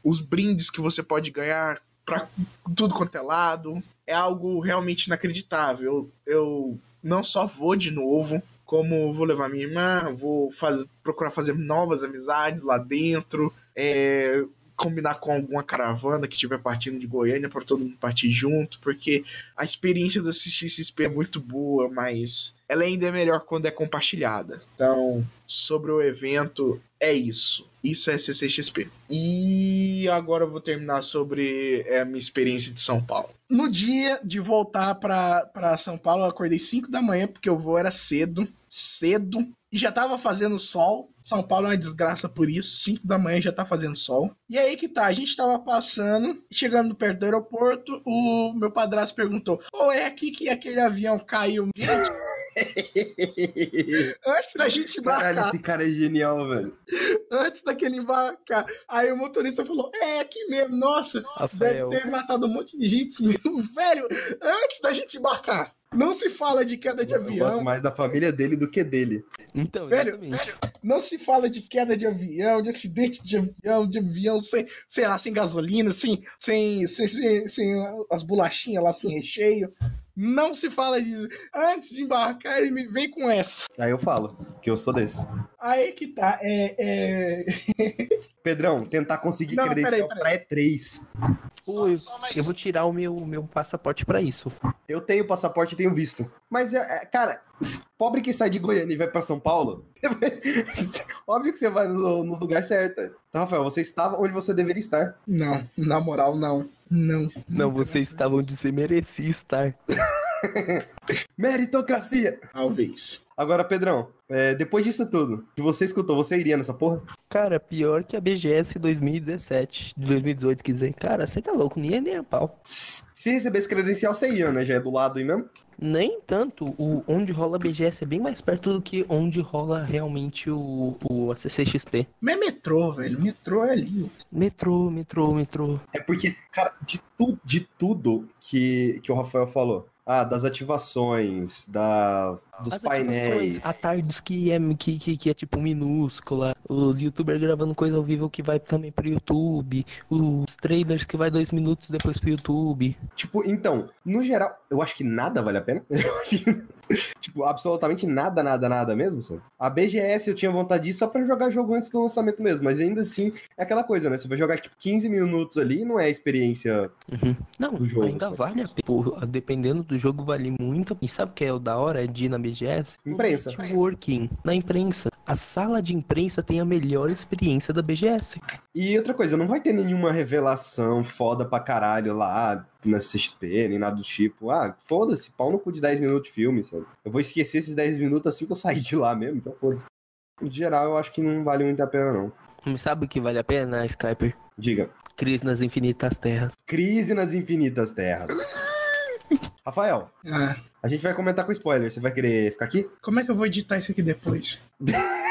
Os brindes que você pode ganhar para tudo quanto é lado é algo realmente inacreditável. Eu, eu não só vou de novo, como vou levar minha irmã, vou faz, procurar fazer novas amizades lá dentro. É, combinar com alguma caravana que estiver partindo de Goiânia para todo mundo partir junto, porque a experiência da CXP é muito boa, mas ela ainda é melhor quando é compartilhada. Então, sobre o evento, é isso. Isso é CCXP. E agora eu vou terminar sobre é, a minha experiência de São Paulo. No dia de voltar para São Paulo, eu acordei 5 da manhã, porque o voo era cedo. Cedo. E já tava fazendo sol. São Paulo é uma desgraça por isso. 5 da manhã já tá fazendo sol. E aí que tá, a gente tava passando, chegando perto do aeroporto, o meu padrasto perguntou: Ô, oh, é aqui que aquele avião caiu? Gente. Antes da gente embarcar. Caralho, esse cara é genial, velho. Antes daquele embarcar. Aí o motorista falou: É aqui mesmo, nossa. Rafael. Deve ter matado um monte de gente mesmo. Velho, antes da gente embarcar. Não se fala de queda de eu avião. Eu gosto mais da família dele do que dele. Então, velho, velho, não se fala de queda de avião, de acidente de avião, de avião sem, sei lá, sem gasolina, sem, sem, sem, sem, sem as bolachinhas lá sem recheio. Não se fala disso. Antes de embarcar, ele me vem com essa. Aí eu falo, que eu sou desse. Aí que tá. É. é... Pedrão, tentar conseguir Não, credencial peraí, peraí. pra E3. Ui, eu vou tirar o meu, meu passaporte para isso. Eu tenho passaporte e tenho visto. Mas, é, é, cara, pobre que sai de Goiânia e vai para São Paulo, óbvio que você vai no, nos lugares certos. Então, Rafael, você estava onde você deveria estar. Não, na moral, não. Não. Não, você estava onde você merecia estar. Meritocracia! Talvez. Agora, Pedrão, é, depois disso tudo, que você escutou, você iria nessa porra? Cara, pior que a BGS 2017, 2018, quer dizer, cara, você tá louco, nem é nem a pau. Se recebesse credencial, você ia, né? Já é do lado aí mesmo? Nem tanto. O, onde rola a BGS é bem mais perto do que onde rola realmente o, o a CCXP. Mas é metrô, velho. Metrô é ali. Metrô, metrô, metrô. É porque, cara, de, tu, de tudo que, que o Rafael falou, ah, das ativações, da, dos As painéis. A tardes que é, que, que, que, é tipo minúscula. Os youtubers gravando coisa ao vivo que vai também pro YouTube. Os trailers que vai dois minutos depois pro YouTube. Tipo, então, no geral, eu acho que nada vale a pena. tipo, absolutamente nada, nada, nada mesmo, sabe? A BGS eu tinha vontade disso só pra jogar jogo antes do lançamento mesmo, mas ainda assim é aquela coisa, né? Você vai jogar tipo 15 minutos ali não é a experiência uhum. não, do jogo. Ainda sabe? vale a pena. Dependendo do jogo, vale muito. E sabe o que é o da hora de ir na BGS? Imprensa. Networking. Na imprensa. A sala de imprensa tem a melhor experiência da BGS. E outra coisa, não vai ter nenhuma revelação foda pra caralho lá na CXP, nem nada do tipo. Ah, foda-se, pau no cu de 10 minutos de filme, sabe? Eu vou esquecer esses 10 minutos assim que eu sair de lá mesmo, então foda-se. Em geral, eu acho que não vale muito a pena, não. Sabe o que vale a pena, Skyper? Diga. Crise nas Infinitas Terras. Crise nas Infinitas Terras. Rafael, ah. a gente vai comentar com spoiler. Você vai querer ficar aqui? Como é que eu vou editar isso aqui depois?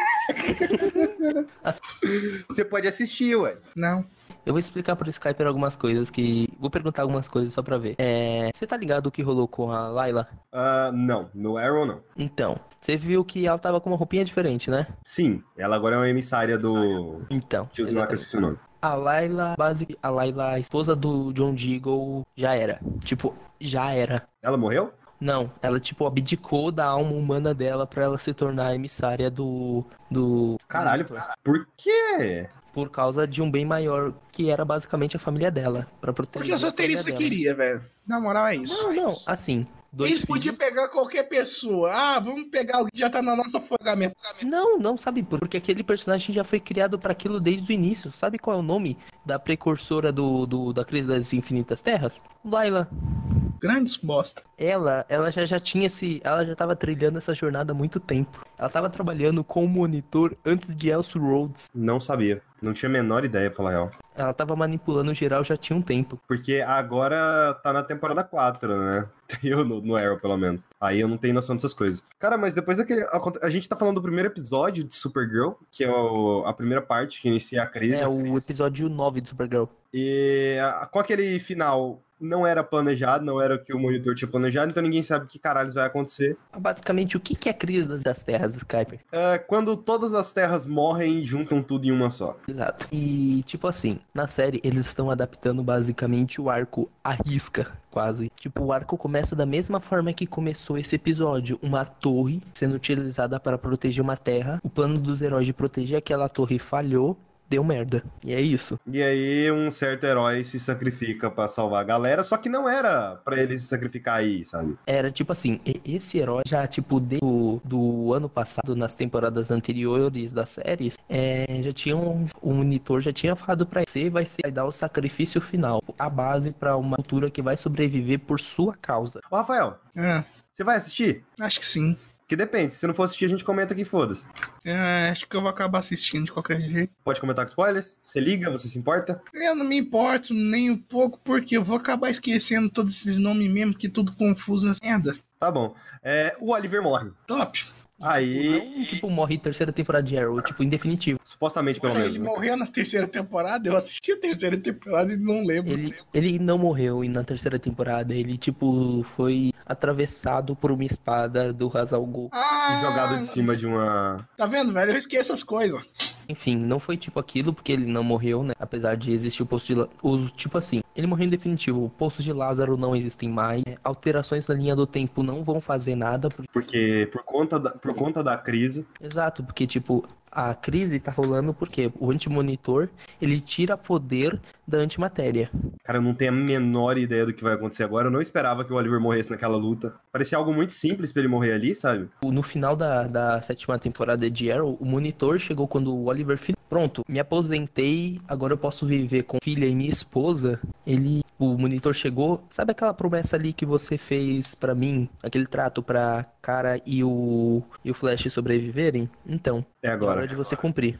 Você pode assistir, ué. Não. Eu vou explicar por Skype algumas coisas que. Vou perguntar algumas coisas só pra ver. É. Você tá ligado o que rolou com a Layla? Uh, não, no Arrow não. Então, você viu que ela tava com uma roupinha diferente, né? Sim, ela agora é uma emissária do. Então. Que eu esqueci o nome. A Layla, base, a Layla, a esposa do John Deagle, já era. Tipo, já era. Ela morreu? Não, ela tipo abdicou da alma humana dela para ela se tornar emissária do do Caralho, por quê? Por causa de um bem maior que era basicamente a família dela, para proteger. Porque os roteiristas queria, velho. Na moral é isso. Não, não, assim, Dois Eles podiam pegar qualquer pessoa. Ah, vamos pegar alguém que já tá na nossa afogamento. Não, não, sabe? Porque aquele personagem já foi criado para aquilo desde o início. Sabe qual é o nome da precursora do, do da crise das infinitas terras? Layla. Grandes bosta. Ela, ela já, já tinha esse. Ela já tava trilhando essa jornada há muito tempo. Ela tava trabalhando com o monitor antes de Elseworlds. Não sabia. Não tinha a menor ideia, pra falar real. Ela tava manipulando geral já tinha um tempo. Porque agora tá na temporada 4, né? Eu no, no Arrow, pelo menos. Aí eu não tenho noção dessas coisas. Cara, mas depois daquele. A, a gente tá falando do primeiro episódio de Supergirl, que é o, a primeira parte que inicia a crise. É, o episódio 9 de Supergirl. E a, com aquele final não era planejado, não era o que o monitor tinha planejado, então ninguém sabe o que caralhos vai acontecer. Basicamente, o que é a crise das terras do Skype? É quando todas as terras morrem e juntam tudo em uma só. Exato. E, tipo assim, na série eles estão adaptando basicamente o arco à risca, quase. Tipo, o arco começa da mesma forma que começou esse episódio. Uma torre sendo utilizada para proteger uma terra. O plano dos heróis de proteger aquela torre falhou deu merda. E é isso. E aí um certo herói se sacrifica pra salvar a galera, só que não era pra ele se sacrificar aí, sabe? Era tipo assim, e- esse herói já, tipo, do, do ano passado, nas temporadas anteriores das séries, é, já tinha um, o monitor já tinha falado pra você vai ser vai dar o sacrifício final, a base pra uma cultura que vai sobreviver por sua causa. Ô, Rafael, É, você vai assistir? acho que sim. Que depende, se não for assistir, a gente comenta aqui, foda-se. É, acho que eu vou acabar assistindo de qualquer jeito. Pode comentar com spoilers? Você liga, você se importa? Eu não me importo nem um pouco, porque eu vou acabar esquecendo todos esses nomes mesmo, que tudo confuso nessa merda. Tá bom. É, o Oliver morre. Top. Aí, Não, tipo, morre terceira temporada de Arrow, tipo, em definitivo. supostamente pelo Olha, menos. ele né? morreu na terceira temporada, eu assisti a terceira temporada e não lembro. Ele, ele não morreu e na terceira temporada, ele, tipo, foi atravessado por uma espada do Hazal. Ah, Jogado de cima de uma. Tá vendo, velho? Eu esqueço as coisas. Enfim, não foi tipo aquilo, porque ele não morreu, né? Apesar de existir o posto de. O, tipo assim, ele morreu em definitivo. Postos de Lázaro não existem mais. é, Alterações na linha do tempo não vão fazer nada. por- Porque por conta da, por conta da crise. Exato, porque, tipo, a crise tá rolando porque o antimonitor ele tira poder da antimatéria. Cara, eu não tenho a menor ideia do que vai acontecer agora. Eu não esperava que o Oliver morresse naquela luta. Parecia algo muito simples pra ele morrer ali, sabe? No final da, da sétima temporada de Arrow, o monitor chegou quando o Oliver. Pronto, me aposentei, agora eu posso viver com filha e minha esposa. Ele. O monitor chegou. Sabe aquela promessa ali que você fez pra mim? Aquele trato pra cara e o. e o Flash sobreviverem? Então, É é hora agora. de você cumprir.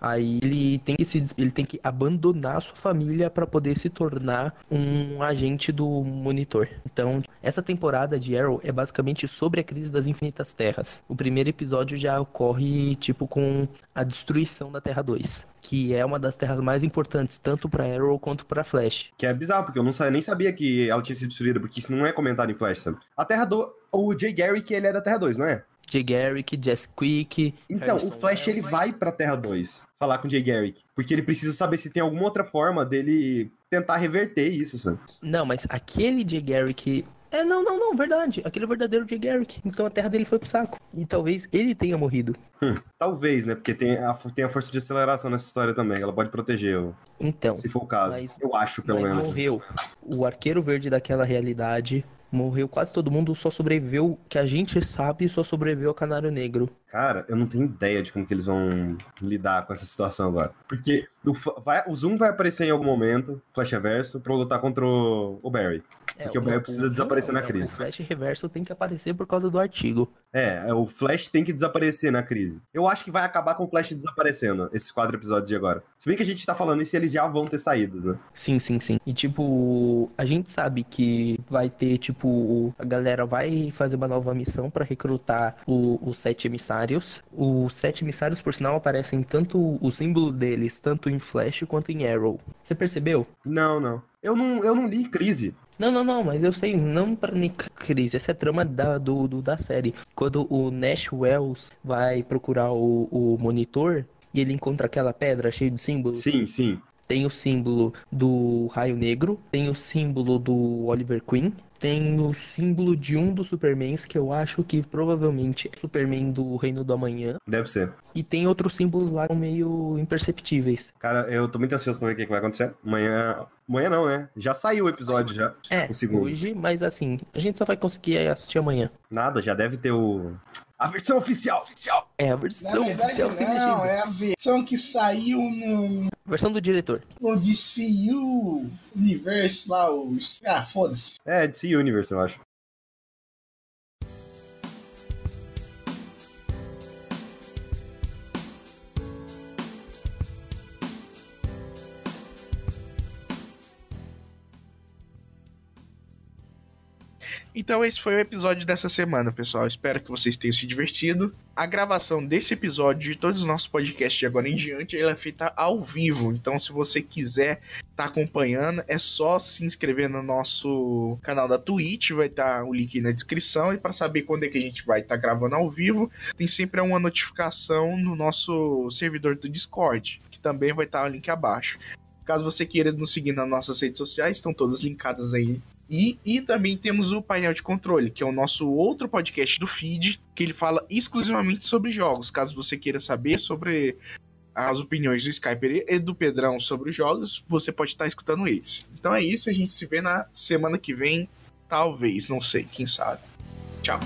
Aí ele tem que se, ele tem que abandonar sua família pra poder se tornar um agente do monitor. Então, essa temporada de Arrow é basicamente sobre a crise das infinitas terras. O primeiro episódio já ocorre tipo com a destruição da Terra 2, que é uma das terras mais importantes tanto pra Arrow quanto pra Flash. Que é bizarro, porque eu não sa- nem sabia que ela tinha sido destruída, porque isso não é comentado em Flash, sabe? A Terra do. O Jay Garrick, ele é da Terra 2, não é? Jay Garrick, Jess Quick, Então, o Harrison Flash ele vai pra Terra 2 falar com o Jay Garrick. Porque ele precisa saber se tem alguma outra forma dele tentar reverter isso, sabe? Não, mas aquele Jay Garrick. É, não, não, não, verdade. Aquele verdadeiro Jay Garrick. Então a terra dele foi pro saco. E talvez ele tenha morrido. Hum, talvez, né? Porque tem a, tem a força de aceleração nessa história também. Ela pode proteger, o- Então, se for o caso. Mas- eu acho, pelo mas menos. morreu. O arqueiro verde daquela realidade. Morreu quase todo mundo, só sobreviveu, que a gente sabe, só sobreviveu o Canário Negro. Cara, eu não tenho ideia de como que eles vão lidar com essa situação agora. Porque o, vai- o Zoom vai aparecer em algum momento, Flash Reverso, pra lutar contra o, o Barry. Porque o Barry precisa desaparecer na crise. O Flash Reverso tem que aparecer por causa do artigo. É, é, o Flash tem que desaparecer na crise. Eu acho que vai acabar com o Flash desaparecendo, esses quatro episódios de agora. Se bem que a gente tá falando isso eles já vão ter saído, né? Sim, sim, sim. E tipo, a gente sabe que vai ter, tipo, a galera vai fazer uma nova missão pra recrutar o- os sete emissários. Os sete emissários, por sinal, aparecem tanto o símbolo deles, tanto em Flash quanto em Arrow. Você percebeu? Não, não. Eu não, eu não li crise. Não, não, não, mas eu sei, não pra Crise, essa é a trama da, do, do- da série. Quando o Nash Wells vai procurar o, o monitor e ele encontra aquela pedra cheia de símbolos, Sim, sim. Tem o símbolo do Raio Negro, tem o símbolo do Oliver Queen, tem o símbolo de um dos Supermans que eu acho que provavelmente é o Superman do Reino do Amanhã, Deve ser. e tem outros símbolos lá meio imperceptíveis. Cara, eu tô muito ansioso pra ver o que, vai acontecer. Amanhã. Amanhã não, né? Já saiu o episódio já. É, O segundo. hoje, mas assim, a gente só vai conseguir assistir amanhã. Nada, já deve ter o. A versão oficial, oficial. É a Na versão verdade, oficial sem não, legendas. é a versão que saiu no, Versão do diretor. no DCU Universe lá, os. Ah, foda-se. É, DC Universe, eu acho. Então esse foi o episódio dessa semana, pessoal. Espero que vocês tenham se divertido. A gravação desse episódio de todos os nossos podcasts de agora em diante, ela é feita ao vivo. Então se você quiser estar acompanhando, é só se inscrever no nosso canal da Twitch, vai estar o link na descrição e para saber quando é que a gente vai estar gravando ao vivo, tem sempre uma notificação no nosso servidor do Discord, que também vai estar o link abaixo. Caso você queira nos seguir nas nossas redes sociais, estão todas linkadas aí e, e também temos o painel de controle, que é o nosso outro podcast do feed, que ele fala exclusivamente sobre jogos. Caso você queira saber sobre as opiniões do Skyper e do Pedrão sobre os jogos, você pode estar escutando eles. Então é isso, a gente se vê na semana que vem, talvez, não sei, quem sabe. Tchau.